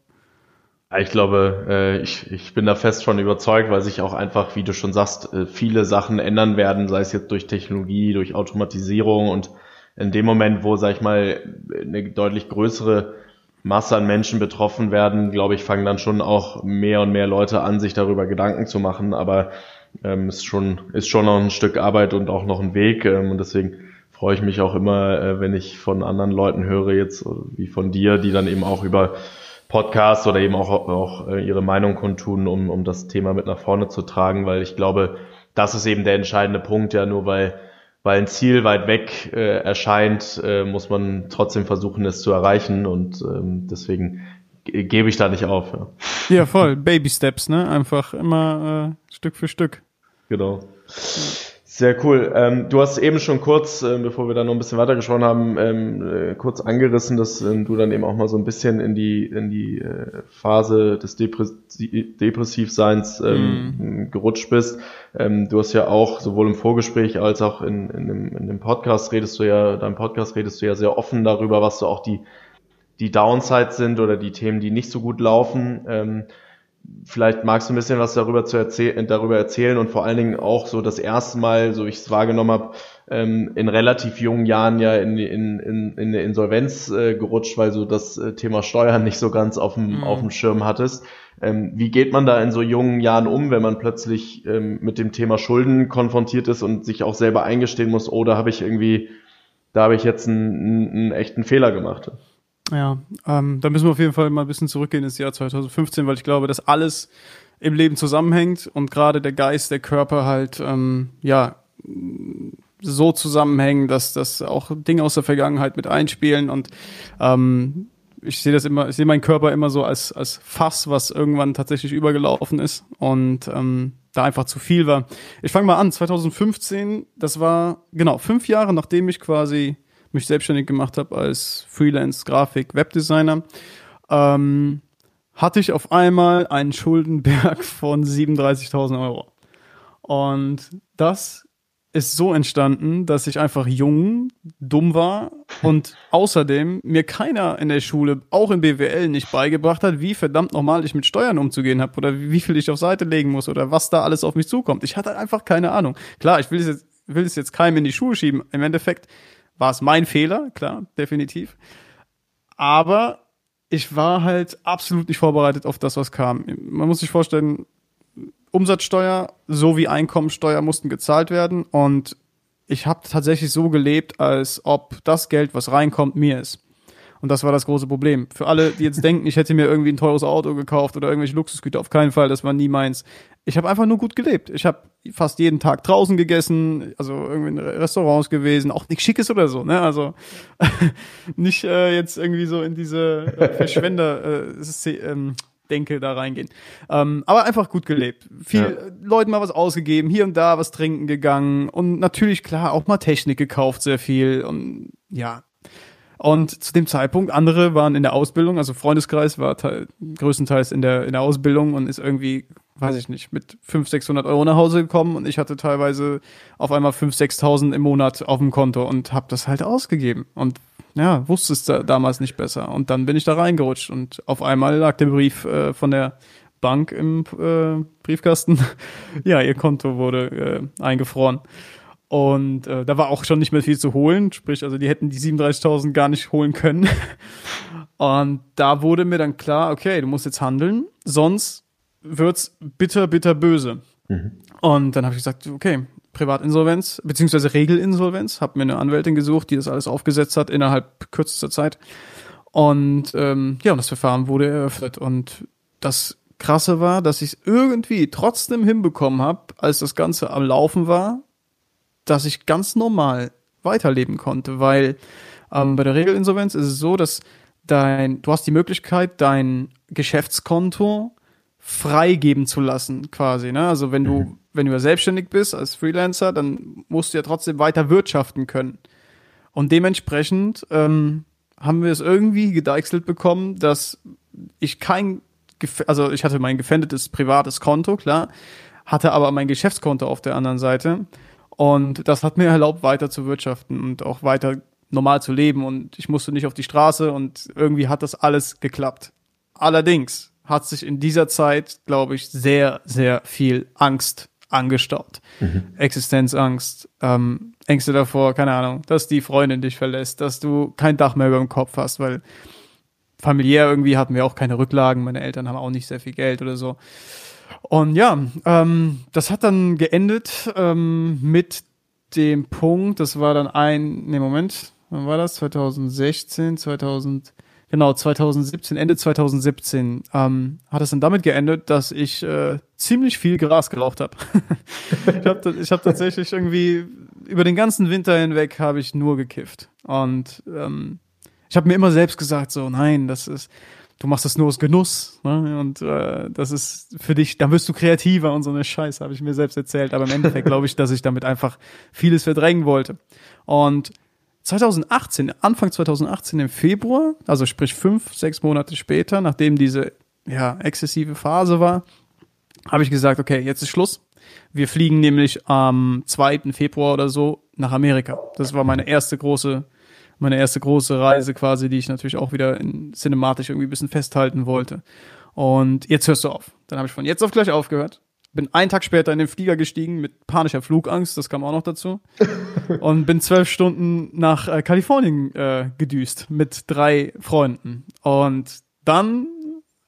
[SPEAKER 2] Ich glaube, äh, ich, ich bin da fest von überzeugt, weil sich auch einfach, wie du schon sagst, äh, viele Sachen ändern werden, sei es jetzt durch Technologie, durch Automatisierung und in dem Moment, wo, sag ich mal, eine deutlich größere Masse an Menschen betroffen werden, glaube ich, fangen dann schon auch mehr und mehr Leute an, sich darüber Gedanken zu machen. Aber ähm, ist schon ist schon noch ein Stück Arbeit und auch noch ein Weg. Ähm, und deswegen freue ich mich auch immer, äh, wenn ich von anderen Leuten höre jetzt wie von dir, die dann eben auch über Podcasts oder eben auch, auch äh, ihre Meinung kundtun, um, um das Thema mit nach vorne zu tragen, weil ich glaube, das ist eben der entscheidende Punkt, ja, nur weil weil ein Ziel weit weg äh, erscheint, äh, muss man trotzdem versuchen, es zu erreichen und ähm, deswegen gebe ich da nicht auf.
[SPEAKER 1] Ja, ja voll. Baby Steps, ne? Einfach immer äh, Stück für Stück.
[SPEAKER 2] Genau. Sehr cool. Ähm, du hast eben schon kurz, äh, bevor wir da noch ein bisschen weiter gesprochen haben, ähm, äh, kurz angerissen, dass äh, du dann eben auch mal so ein bisschen in die in die äh, Phase des Depress Depressivseins ähm, mm. gerutscht bist. Ähm, du hast ja auch sowohl im Vorgespräch als auch in, in, dem, in dem Podcast redest du ja, deinem Podcast redest du ja sehr offen darüber, was so auch die die Downsides sind oder die Themen, die nicht so gut laufen. Vielleicht magst du ein bisschen was darüber zu erzählen, darüber erzählen und vor allen Dingen auch so das erste Mal, so ich es wahrgenommen habe, ähm, in relativ jungen Jahren ja in, in, in, in eine Insolvenz äh, gerutscht, weil du das äh, Thema Steuern nicht so ganz auf dem, mhm. auf dem Schirm hattest. Ähm, wie geht man da in so jungen Jahren um, wenn man plötzlich ähm, mit dem Thema Schulden konfrontiert ist und sich auch selber eingestehen muss, oh, da habe ich irgendwie, da habe ich jetzt einen, einen, einen echten Fehler gemacht?
[SPEAKER 1] Ja, ähm, da müssen wir auf jeden Fall mal ein bisschen zurückgehen ins Jahr 2015, weil ich glaube, dass alles im Leben zusammenhängt und gerade der Geist, der Körper halt, ähm, ja, so zusammenhängen, dass das auch Dinge aus der Vergangenheit mit einspielen und ähm, ich sehe das immer, ich sehe meinen Körper immer so als, als Fass, was irgendwann tatsächlich übergelaufen ist und ähm, da einfach zu viel war. Ich fange mal an, 2015, das war genau fünf Jahre, nachdem ich quasi mich selbstständig gemacht habe als Freelance-Grafik-Webdesigner, ähm, hatte ich auf einmal einen Schuldenberg von 37.000 Euro. Und das ist so entstanden, dass ich einfach jung, dumm war und außerdem mir keiner in der Schule, auch in BWL, nicht beigebracht hat, wie verdammt normal ich mit Steuern umzugehen habe oder wie viel ich auf Seite legen muss oder was da alles auf mich zukommt. Ich hatte einfach keine Ahnung. Klar, ich will es jetzt, will es jetzt keinem in die Schuhe schieben. Im Endeffekt war es mein Fehler, klar, definitiv. Aber ich war halt absolut nicht vorbereitet auf das, was kam. Man muss sich vorstellen, Umsatzsteuer sowie Einkommensteuer mussten gezahlt werden und ich habe tatsächlich so gelebt, als ob das Geld, was reinkommt, mir ist. Und das war das große Problem. Für alle, die jetzt denken, ich hätte mir irgendwie ein teures Auto gekauft oder irgendwelche Luxusgüter, auf keinen Fall, das war nie meins. Ich habe einfach nur gut gelebt. Ich habe fast jeden Tag draußen gegessen, also irgendwie in Restaurants gewesen, auch nichts Schickes oder so, ne? Also nicht äh, jetzt irgendwie so in diese äh, Verschwender äh, ähm, Denke da reingehen. Ähm, aber einfach gut gelebt. Viel ja. Leuten mal was ausgegeben, hier und da was trinken gegangen und natürlich klar auch mal Technik gekauft, sehr viel und ja, und zu dem Zeitpunkt, andere waren in der Ausbildung, also Freundeskreis war größtenteils in der, in der Ausbildung und ist irgendwie, weiß ich nicht, mit 500, 600 Euro nach Hause gekommen und ich hatte teilweise auf einmal 5.000, 6.000 im Monat auf dem Konto und habe das halt ausgegeben und ja, wusste es da damals nicht besser. Und dann bin ich da reingerutscht und auf einmal lag der Brief äh, von der Bank im äh, Briefkasten. ja, ihr Konto wurde äh, eingefroren. Und äh, da war auch schon nicht mehr viel zu holen. Sprich, also die hätten die 37.000 gar nicht holen können. Und da wurde mir dann klar, okay, du musst jetzt handeln, sonst wird's bitter, bitter böse. Mhm. Und dann habe ich gesagt, okay, Privatinsolvenz, beziehungsweise Regelinsolvenz, habe mir eine Anwältin gesucht, die das alles aufgesetzt hat innerhalb kürzester Zeit. Und ähm, ja, und das Verfahren wurde eröffnet. Und das Krasse war, dass ich es irgendwie trotzdem hinbekommen habe, als das Ganze am Laufen war, dass ich ganz normal weiterleben konnte, weil ähm, bei der Regelinsolvenz ist es so, dass dein, du hast die Möglichkeit, dein Geschäftskonto freigeben zu lassen, quasi. Ne? Also wenn du, mhm. wenn du ja selbstständig bist als Freelancer, dann musst du ja trotzdem weiter wirtschaften können. Und dementsprechend ähm, haben wir es irgendwie gedeichselt bekommen, dass ich kein, also ich hatte mein gefändetes privates Konto, klar, hatte aber mein Geschäftskonto auf der anderen Seite und das hat mir erlaubt, weiter zu wirtschaften und auch weiter normal zu leben. Und ich musste nicht auf die Straße und irgendwie hat das alles geklappt. Allerdings hat sich in dieser Zeit, glaube ich, sehr, sehr viel Angst angestaut. Mhm. Existenzangst, ähm, Ängste davor, keine Ahnung, dass die Freundin dich verlässt, dass du kein Dach mehr über dem Kopf hast, weil familiär irgendwie hatten wir auch keine Rücklagen, meine Eltern haben auch nicht sehr viel Geld oder so. Und ja, ähm, das hat dann geendet ähm, mit dem Punkt, das war dann ein, nee, Moment, wann war das? 2016, 2000, genau, 2017, Ende 2017, ähm, hat es dann damit geendet, dass ich äh, ziemlich viel Gras geraucht habe. ich habe ich hab tatsächlich irgendwie über den ganzen Winter hinweg habe ich nur gekifft. Und ähm, ich habe mir immer selbst gesagt, so, nein, das ist, du machst das nur aus Genuss ne? und äh, das ist für dich, dann wirst du kreativer und so eine Scheiße, habe ich mir selbst erzählt. Aber im Endeffekt glaube ich, dass ich damit einfach vieles verdrängen wollte. Und 2018, Anfang 2018 im Februar, also sprich fünf, sechs Monate später, nachdem diese ja, exzessive Phase war, habe ich gesagt, okay, jetzt ist Schluss. Wir fliegen nämlich am 2. Februar oder so nach Amerika. Das war meine erste große meine erste große Reise quasi, die ich natürlich auch wieder in, cinematisch irgendwie ein bisschen festhalten wollte. Und jetzt hörst du auf. Dann habe ich von jetzt auf gleich aufgehört. Bin einen Tag später in den Flieger gestiegen mit panischer Flugangst, das kam auch noch dazu. und bin zwölf Stunden nach äh, Kalifornien äh, gedüst mit drei Freunden. Und dann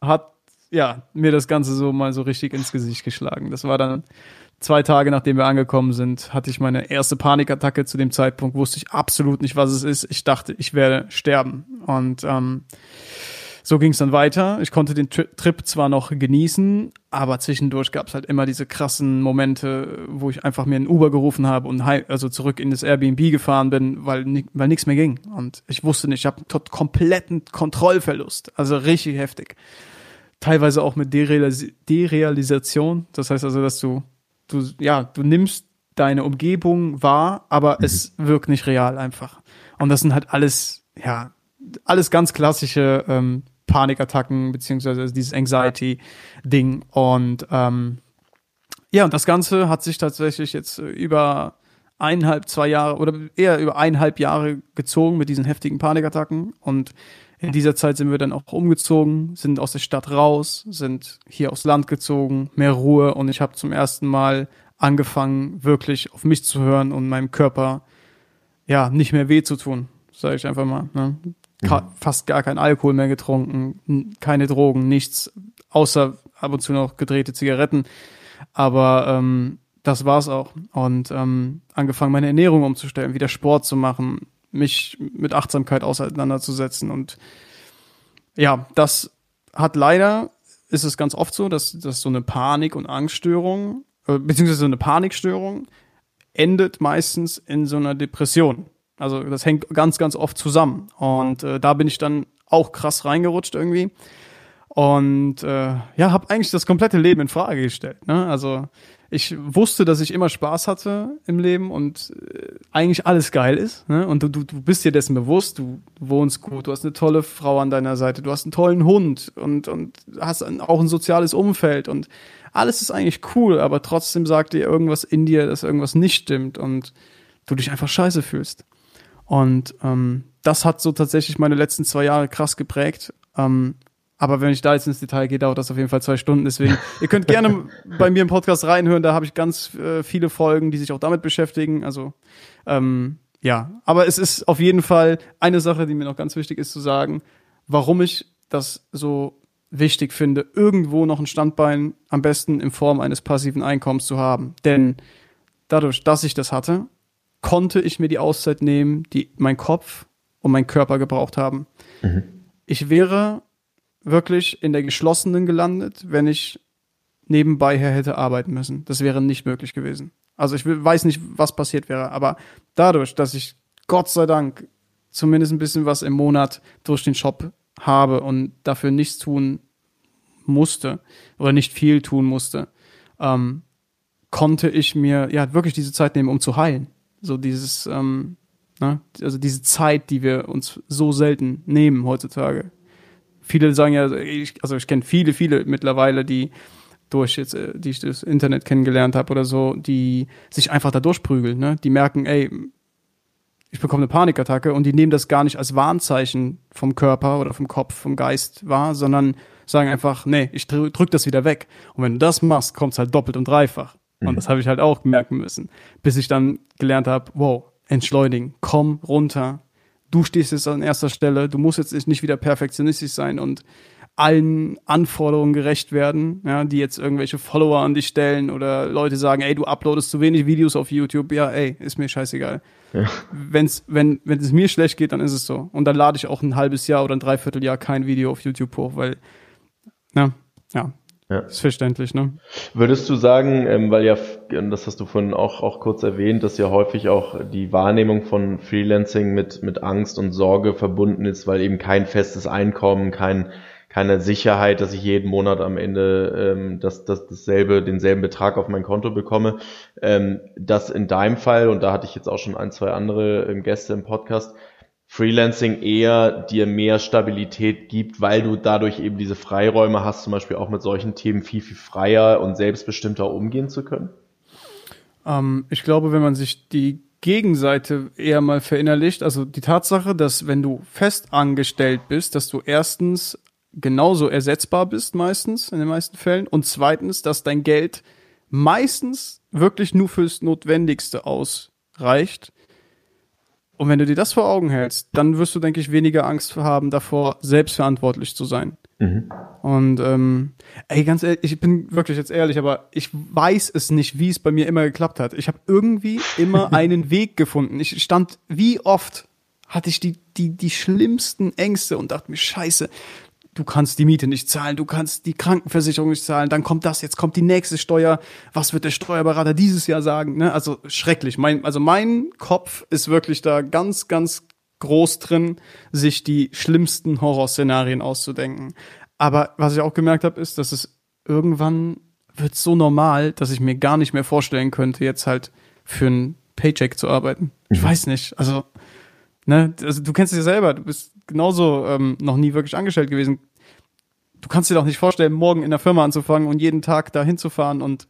[SPEAKER 1] hat ja mir das Ganze so mal so richtig ins Gesicht geschlagen. Das war dann zwei Tage nachdem wir angekommen sind, hatte ich meine erste Panikattacke. Zu dem Zeitpunkt wusste ich absolut nicht, was es ist. Ich dachte, ich werde sterben. Und ähm, so ging es dann weiter. Ich konnte den Tri Trip zwar noch genießen, aber zwischendurch gab es halt immer diese krassen Momente, wo ich einfach mir einen Uber gerufen habe und also zurück in das Airbnb gefahren bin, weil weil nichts mehr ging. Und ich wusste nicht, ich habe kompletten Kontrollverlust, also richtig heftig. Teilweise auch mit Derealis Derealisation. Das heißt also, dass du du, ja, du nimmst deine Umgebung wahr, aber mhm. es wirkt nicht real einfach. Und das sind halt alles, ja, alles ganz klassische ähm, Panikattacken, beziehungsweise dieses Anxiety-Ding. Und ähm, ja, und das Ganze hat sich tatsächlich jetzt über eineinhalb, zwei Jahre oder eher über eineinhalb Jahre gezogen mit diesen heftigen Panikattacken. Und in dieser Zeit sind wir dann auch umgezogen, sind aus der Stadt raus, sind hier aufs Land gezogen, mehr Ruhe und ich habe zum ersten Mal angefangen, wirklich auf mich zu hören und meinem Körper ja nicht mehr weh zu tun, sage ich einfach mal. Ne? Mhm. Fast gar kein Alkohol mehr getrunken, keine Drogen, nichts, außer ab und zu noch gedrehte Zigaretten. Aber ähm, das war's auch. Und ähm, angefangen, meine Ernährung umzustellen, wieder Sport zu machen, mich mit Achtsamkeit auseinanderzusetzen. Und ja, das hat leider, ist es ganz oft so, dass, dass so eine Panik- und Angststörung, äh, beziehungsweise so eine Panikstörung, endet meistens in so einer Depression. Also das hängt ganz, ganz oft zusammen. Und äh, da bin ich dann auch krass reingerutscht irgendwie. Und äh, ja, habe eigentlich das komplette Leben in Frage gestellt. Ne? Also ich wusste, dass ich immer Spaß hatte im Leben und äh, eigentlich alles geil ist. Ne? Und du, du, du bist dir dessen bewusst, du wohnst gut, du hast eine tolle Frau an deiner Seite, du hast einen tollen Hund und, und hast ein, auch ein soziales Umfeld und alles ist eigentlich cool, aber trotzdem sagt dir irgendwas in dir, dass irgendwas nicht stimmt und du dich einfach scheiße fühlst. Und ähm, das hat so tatsächlich meine letzten zwei Jahre krass geprägt. Ähm, aber wenn ich da jetzt ins Detail gehe, dauert das auf jeden Fall zwei Stunden. Deswegen, ihr könnt gerne bei mir im Podcast reinhören. Da habe ich ganz äh, viele Folgen, die sich auch damit beschäftigen. Also ähm, ja, aber es ist auf jeden Fall eine Sache, die mir noch ganz wichtig ist zu sagen, warum ich das so wichtig finde, irgendwo noch ein Standbein am besten in Form eines passiven Einkommens zu haben. Denn dadurch, dass ich das hatte, konnte ich mir die Auszeit nehmen, die mein Kopf und mein Körper gebraucht haben. Mhm. Ich wäre wirklich in der geschlossenen gelandet, wenn ich nebenbei her hätte arbeiten müssen. Das wäre nicht möglich gewesen. Also ich weiß nicht, was passiert wäre, aber dadurch, dass ich Gott sei Dank zumindest ein bisschen was im Monat durch den Shop habe und dafür nichts tun musste oder nicht viel tun musste, ähm, konnte ich mir ja wirklich diese Zeit nehmen, um zu heilen. So dieses, ähm, ne? also diese Zeit, die wir uns so selten nehmen heutzutage viele sagen ja, ich, also ich kenne viele, viele mittlerweile, die durch jetzt, äh, die ich das Internet kennengelernt habe oder so, die sich einfach da durchprügeln, ne? Die merken, ey, ich bekomme eine Panikattacke und die nehmen das gar nicht als Warnzeichen vom Körper oder vom Kopf, vom Geist wahr, sondern sagen einfach, nee, ich drück das wieder weg. Und wenn du das machst, kommt es halt doppelt und dreifach. Mhm. Und das habe ich halt auch merken müssen, bis ich dann gelernt habe, wow, entschleunigen, komm runter, du stehst jetzt an erster Stelle, du musst jetzt nicht wieder perfektionistisch sein und allen Anforderungen gerecht werden, ja, die jetzt irgendwelche Follower an dich stellen oder Leute sagen, ey, du uploadest zu wenig Videos auf YouTube, ja, ey, ist mir scheißegal. Ja. Wenn's, wenn, wenn es mir schlecht geht, dann ist es so. Und dann lade ich auch ein halbes Jahr oder ein Dreivierteljahr kein Video auf YouTube hoch, weil, na, ja, ja. Ist verständlich, ne?
[SPEAKER 2] Würdest du sagen, ähm, weil ja, das hast du vorhin auch, auch kurz erwähnt, dass ja häufig auch die Wahrnehmung von Freelancing mit, mit Angst und Sorge verbunden ist, weil eben kein festes Einkommen, kein, keine Sicherheit, dass ich jeden Monat am Ende ähm, das, das, dasselbe, denselben Betrag auf mein Konto bekomme. Ähm, das in deinem Fall, und da hatte ich jetzt auch schon ein, zwei andere ähm, Gäste im Podcast, Freelancing eher dir mehr Stabilität gibt, weil du dadurch eben diese Freiräume hast, zum Beispiel auch mit solchen Themen viel, viel freier und selbstbestimmter umgehen zu können?
[SPEAKER 1] Ähm, ich glaube, wenn man sich die Gegenseite eher mal verinnerlicht, also die Tatsache, dass wenn du fest angestellt bist, dass du erstens genauso ersetzbar bist meistens, in den meisten Fällen, und zweitens, dass dein Geld meistens wirklich nur fürs Notwendigste ausreicht, und wenn du dir das vor Augen hältst, dann wirst du, denke ich, weniger Angst haben davor, selbstverantwortlich zu sein. Mhm. Und ähm, ey, ganz ehrlich, ich bin wirklich jetzt ehrlich, aber ich weiß es nicht, wie es bei mir immer geklappt hat. Ich habe irgendwie immer einen Weg gefunden. Ich stand, wie oft hatte ich die, die, die schlimmsten Ängste und dachte mir, scheiße, du kannst die Miete nicht zahlen, du kannst die Krankenversicherung nicht zahlen, dann kommt das, jetzt kommt die nächste Steuer, was wird der Steuerberater dieses Jahr sagen? Ne? Also schrecklich. Mein, also mein Kopf ist wirklich da ganz, ganz groß drin, sich die schlimmsten Horrorszenarien auszudenken. Aber was ich auch gemerkt habe, ist, dass es irgendwann wird so normal, dass ich mir gar nicht mehr vorstellen könnte, jetzt halt für einen Paycheck zu arbeiten. Ich mhm. weiß nicht. Also Ne? Also du kennst es ja selber, du bist genauso ähm, noch nie wirklich angestellt gewesen. Du kannst dir doch nicht vorstellen, morgen in der Firma anzufangen und jeden Tag da hinzufahren und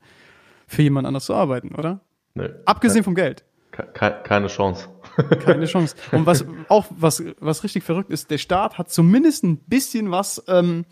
[SPEAKER 1] für jemand anders zu arbeiten, oder? Nee, Abgesehen kein, vom Geld.
[SPEAKER 2] Ke keine Chance.
[SPEAKER 1] keine Chance. Und was auch was was richtig verrückt ist, der Staat hat zumindest ein bisschen was ähm,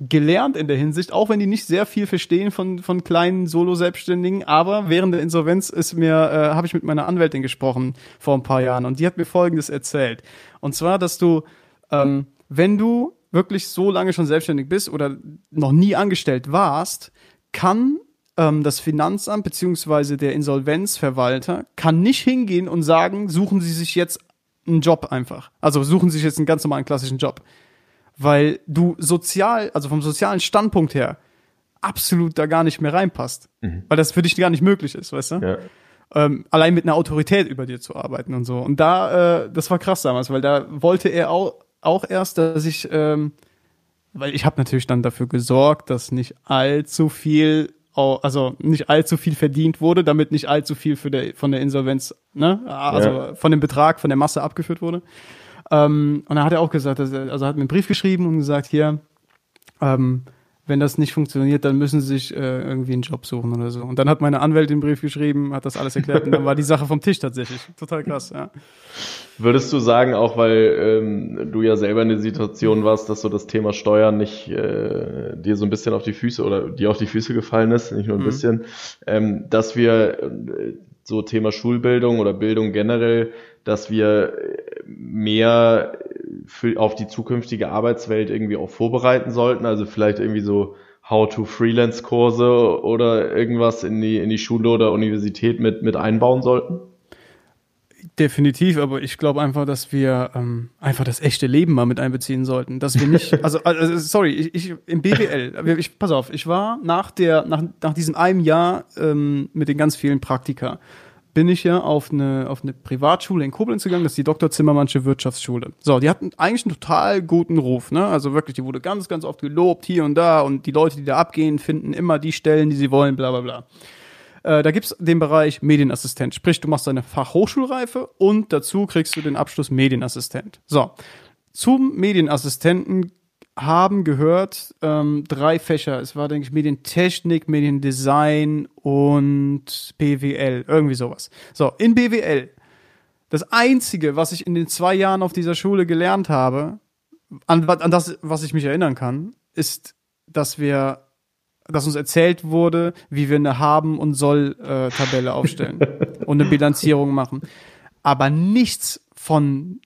[SPEAKER 1] gelernt in der Hinsicht, auch wenn die nicht sehr viel verstehen von, von kleinen Solo-Selbstständigen. Aber während der Insolvenz ist mir, äh, habe ich mit meiner Anwältin gesprochen vor ein paar Jahren und die hat mir Folgendes erzählt. Und zwar, dass du, ähm, wenn du wirklich so lange schon selbstständig bist oder noch nie angestellt warst, kann ähm, das Finanzamt beziehungsweise der Insolvenzverwalter kann nicht hingehen und sagen, suchen Sie sich jetzt einen Job einfach. Also suchen sich jetzt einen ganz normalen klassischen Job. Weil du sozial, also vom sozialen Standpunkt her, absolut da gar nicht mehr reinpasst. Mhm. Weil das für dich gar nicht möglich ist, weißt du? Ja. Ähm, allein mit einer Autorität über dir zu arbeiten und so. Und da, äh, das war krass damals, weil da wollte er auch, auch erst, dass ich, ähm, weil ich habe natürlich dann dafür gesorgt, dass nicht allzu viel also nicht allzu viel verdient wurde, damit nicht allzu viel für der, von der Insolvenz, ne, also ja. von dem Betrag, von der Masse abgeführt wurde. Ähm, und da hat er auch gesagt, er, also hat mir einen Brief geschrieben und gesagt, hier, ähm, wenn das nicht funktioniert, dann müssen sie sich äh, irgendwie einen Job suchen oder so. Und dann hat meine Anwältin einen Brief geschrieben, hat das alles erklärt und dann war die Sache vom Tisch tatsächlich. Total krass, ja.
[SPEAKER 2] Würdest du sagen, auch weil ähm, du ja selber in der Situation warst, dass so das Thema Steuern nicht äh, dir so ein bisschen auf die Füße oder dir auf die Füße gefallen ist, nicht nur ein mhm. bisschen, ähm, dass wir äh, so Thema Schulbildung oder Bildung generell, dass wir mehr für, auf die zukünftige Arbeitswelt irgendwie auch vorbereiten sollten. Also vielleicht irgendwie so How-to-Freelance-Kurse oder irgendwas in die, in die Schule oder Universität mit, mit einbauen sollten?
[SPEAKER 1] Definitiv, aber ich glaube einfach, dass wir ähm, einfach das echte Leben mal mit einbeziehen sollten. Dass wir nicht, also, also sorry, ich, ich im BWL, ich, pass auf, ich war nach der, nach, nach diesem einem Jahr ähm, mit den ganz vielen Praktika, bin ich ja auf eine, auf eine Privatschule in Koblenz gegangen, das ist die Dr. Zimmermannsche Wirtschaftsschule. So, die hatten eigentlich einen total guten Ruf, ne? Also wirklich, die wurde ganz, ganz oft gelobt, hier und da, und die Leute, die da abgehen, finden immer die Stellen, die sie wollen, bla bla bla. Äh, da gibt's den Bereich Medienassistent, sprich, du machst deine Fachhochschulreife und dazu kriegst du den Abschluss Medienassistent. So, zum Medienassistenten haben gehört ähm, drei Fächer. Es war, denke ich, Medientechnik, Mediendesign und BWL, irgendwie sowas. So, in BWL. Das Einzige, was ich in den zwei Jahren auf dieser Schule gelernt habe, an, an das, was ich mich erinnern kann, ist, dass wir, dass uns erzählt wurde, wie wir eine Haben- und Soll-Tabelle aufstellen und eine Bilanzierung machen. Aber nichts von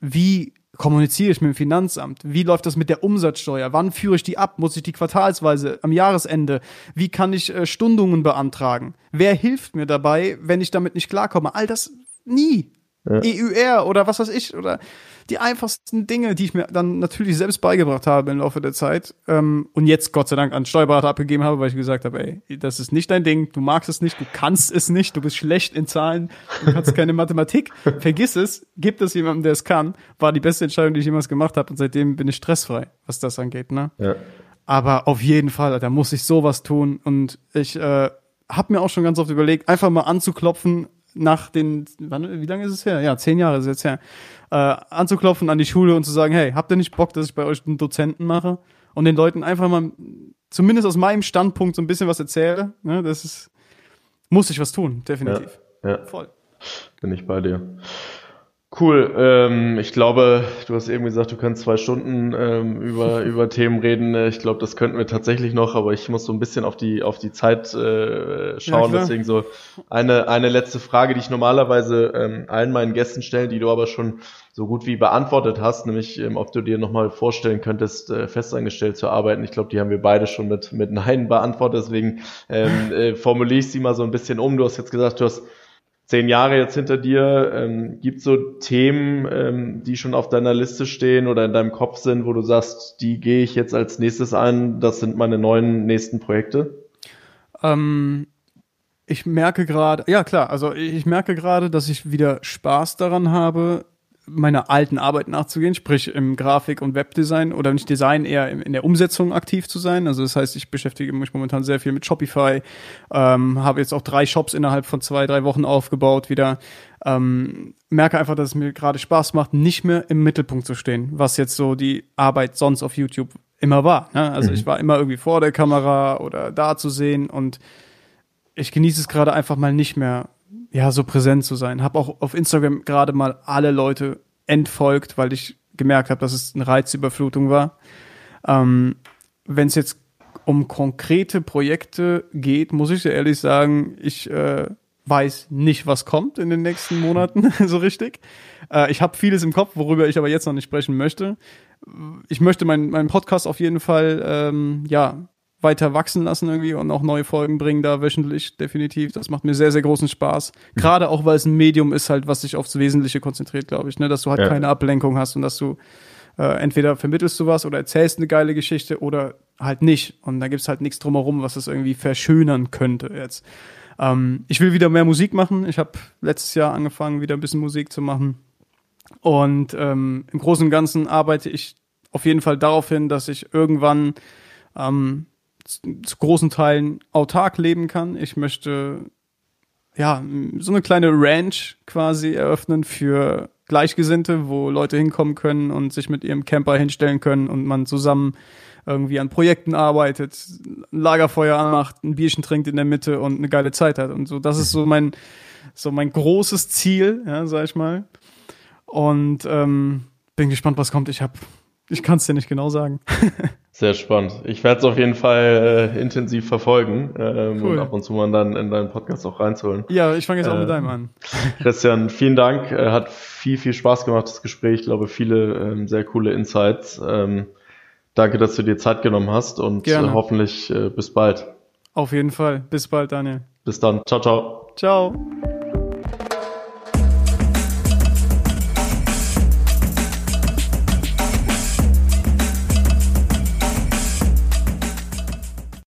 [SPEAKER 1] wie kommuniziere ich mit dem Finanzamt? Wie läuft das mit der Umsatzsteuer? Wann führe ich die ab? Muss ich die quartalsweise am Jahresende? Wie kann ich äh, Stundungen beantragen? Wer hilft mir dabei, wenn ich damit nicht klarkomme? All das nie. Ja. EUR oder was weiß ich oder die einfachsten Dinge, die ich mir dann natürlich selbst beigebracht habe im Laufe der Zeit ähm, und jetzt Gott sei Dank an Steuerberater abgegeben habe, weil ich gesagt habe, ey, das ist nicht dein Ding, du magst es nicht, du kannst es nicht, du bist schlecht in Zahlen, du kannst keine Mathematik, vergiss es, gib es jemandem, der es kann, war die beste Entscheidung, die ich jemals gemacht habe und seitdem bin ich stressfrei, was das angeht, ne? Ja. Aber auf jeden Fall, da muss ich sowas tun und ich äh, habe mir auch schon ganz oft überlegt, einfach mal anzuklopfen nach den, wann, wie lange ist es her? Ja, zehn Jahre ist es jetzt her. Äh, anzuklopfen an die Schule und zu sagen, hey, habt ihr nicht Bock, dass ich bei euch einen Dozenten mache? Und den Leuten einfach mal, zumindest aus meinem Standpunkt, so ein bisschen was erzähle. Ne? Das ist, muss ich was tun, definitiv.
[SPEAKER 2] Ja, ja. Voll. Bin ich bei dir. Cool. Ähm, ich glaube, du hast eben gesagt, du kannst zwei Stunden ähm, über, über Themen reden. Ich glaube, das könnten wir tatsächlich noch, aber ich muss so ein bisschen auf die, auf die Zeit äh, schauen. Ja, Deswegen so eine, eine letzte Frage, die ich normalerweise ähm, allen meinen Gästen stelle, die du aber schon so gut wie beantwortet hast, nämlich ähm, ob du dir nochmal vorstellen könntest, äh, festangestellt zu arbeiten. Ich glaube, die haben wir beide schon mit, mit Nein beantwortet. Deswegen ähm, äh, formuliere ich sie mal so ein bisschen um. Du hast jetzt gesagt, du hast zehn Jahre jetzt hinter dir, ähm, gibt so Themen, ähm, die schon auf deiner Liste stehen oder in deinem Kopf sind, wo du sagst, die gehe ich jetzt als nächstes an, das sind meine neuen nächsten Projekte?
[SPEAKER 1] Ähm, ich merke gerade, ja klar, also ich merke gerade, dass ich wieder Spaß daran habe, meiner alten Arbeit nachzugehen, sprich im Grafik- und Webdesign oder nicht Design, eher in der Umsetzung aktiv zu sein. Also das heißt, ich beschäftige mich momentan sehr viel mit Shopify, ähm, habe jetzt auch drei Shops innerhalb von zwei, drei Wochen aufgebaut wieder. Ähm, merke einfach, dass es mir gerade Spaß macht, nicht mehr im Mittelpunkt zu stehen, was jetzt so die Arbeit sonst auf YouTube immer war. Ne? Also mhm. ich war immer irgendwie vor der Kamera oder da zu sehen und ich genieße es gerade einfach mal nicht mehr ja, so präsent zu sein. Hab auch auf Instagram gerade mal alle Leute entfolgt, weil ich gemerkt habe, dass es eine Reizüberflutung war. Ähm, Wenn es jetzt um konkrete Projekte geht, muss ich dir ehrlich sagen, ich äh, weiß nicht, was kommt in den nächsten Monaten so richtig. Äh, ich habe vieles im Kopf, worüber ich aber jetzt noch nicht sprechen möchte. Ich möchte meinen mein Podcast auf jeden Fall ähm, ja weiter wachsen lassen irgendwie und auch neue Folgen bringen da wöchentlich, definitiv. Das macht mir sehr, sehr großen Spaß. Gerade auch, weil es ein Medium ist halt, was sich aufs Wesentliche konzentriert, glaube ich, ne? dass du halt ja. keine Ablenkung hast und dass du äh, entweder vermittelst du was oder erzählst eine geile Geschichte oder halt nicht. Und da gibt's halt nichts drumherum, was es irgendwie verschönern könnte jetzt. Ähm, ich will wieder mehr Musik machen. Ich habe letztes Jahr angefangen, wieder ein bisschen Musik zu machen. Und ähm, im Großen und Ganzen arbeite ich auf jeden Fall darauf hin, dass ich irgendwann ähm, zu großen Teilen autark leben kann. Ich möchte ja so eine kleine Ranch quasi eröffnen für Gleichgesinnte, wo Leute hinkommen können und sich mit ihrem Camper hinstellen können und man zusammen irgendwie an Projekten arbeitet, ein Lagerfeuer anmacht, ein Bierchen trinkt in der Mitte und eine geile Zeit hat und so. Das ist so mein so mein großes Ziel, ja, sag ich mal. Und ähm, bin gespannt, was kommt. Ich habe ich kann es dir nicht genau sagen.
[SPEAKER 2] Sehr spannend. Ich werde es auf jeden Fall äh, intensiv verfolgen ähm, cool. und ab und zu mal dann in deinen Podcast auch reinzuholen.
[SPEAKER 1] Ja, ich fange jetzt auch äh, mit deinem an.
[SPEAKER 2] Christian, vielen Dank. Äh, hat viel, viel Spaß gemacht, das Gespräch. Ich glaube, viele ähm, sehr coole Insights. Ähm, danke, dass du dir Zeit genommen hast und äh, hoffentlich äh, bis bald.
[SPEAKER 1] Auf jeden Fall. Bis bald, Daniel.
[SPEAKER 2] Bis dann. Ciao, ciao.
[SPEAKER 1] Ciao.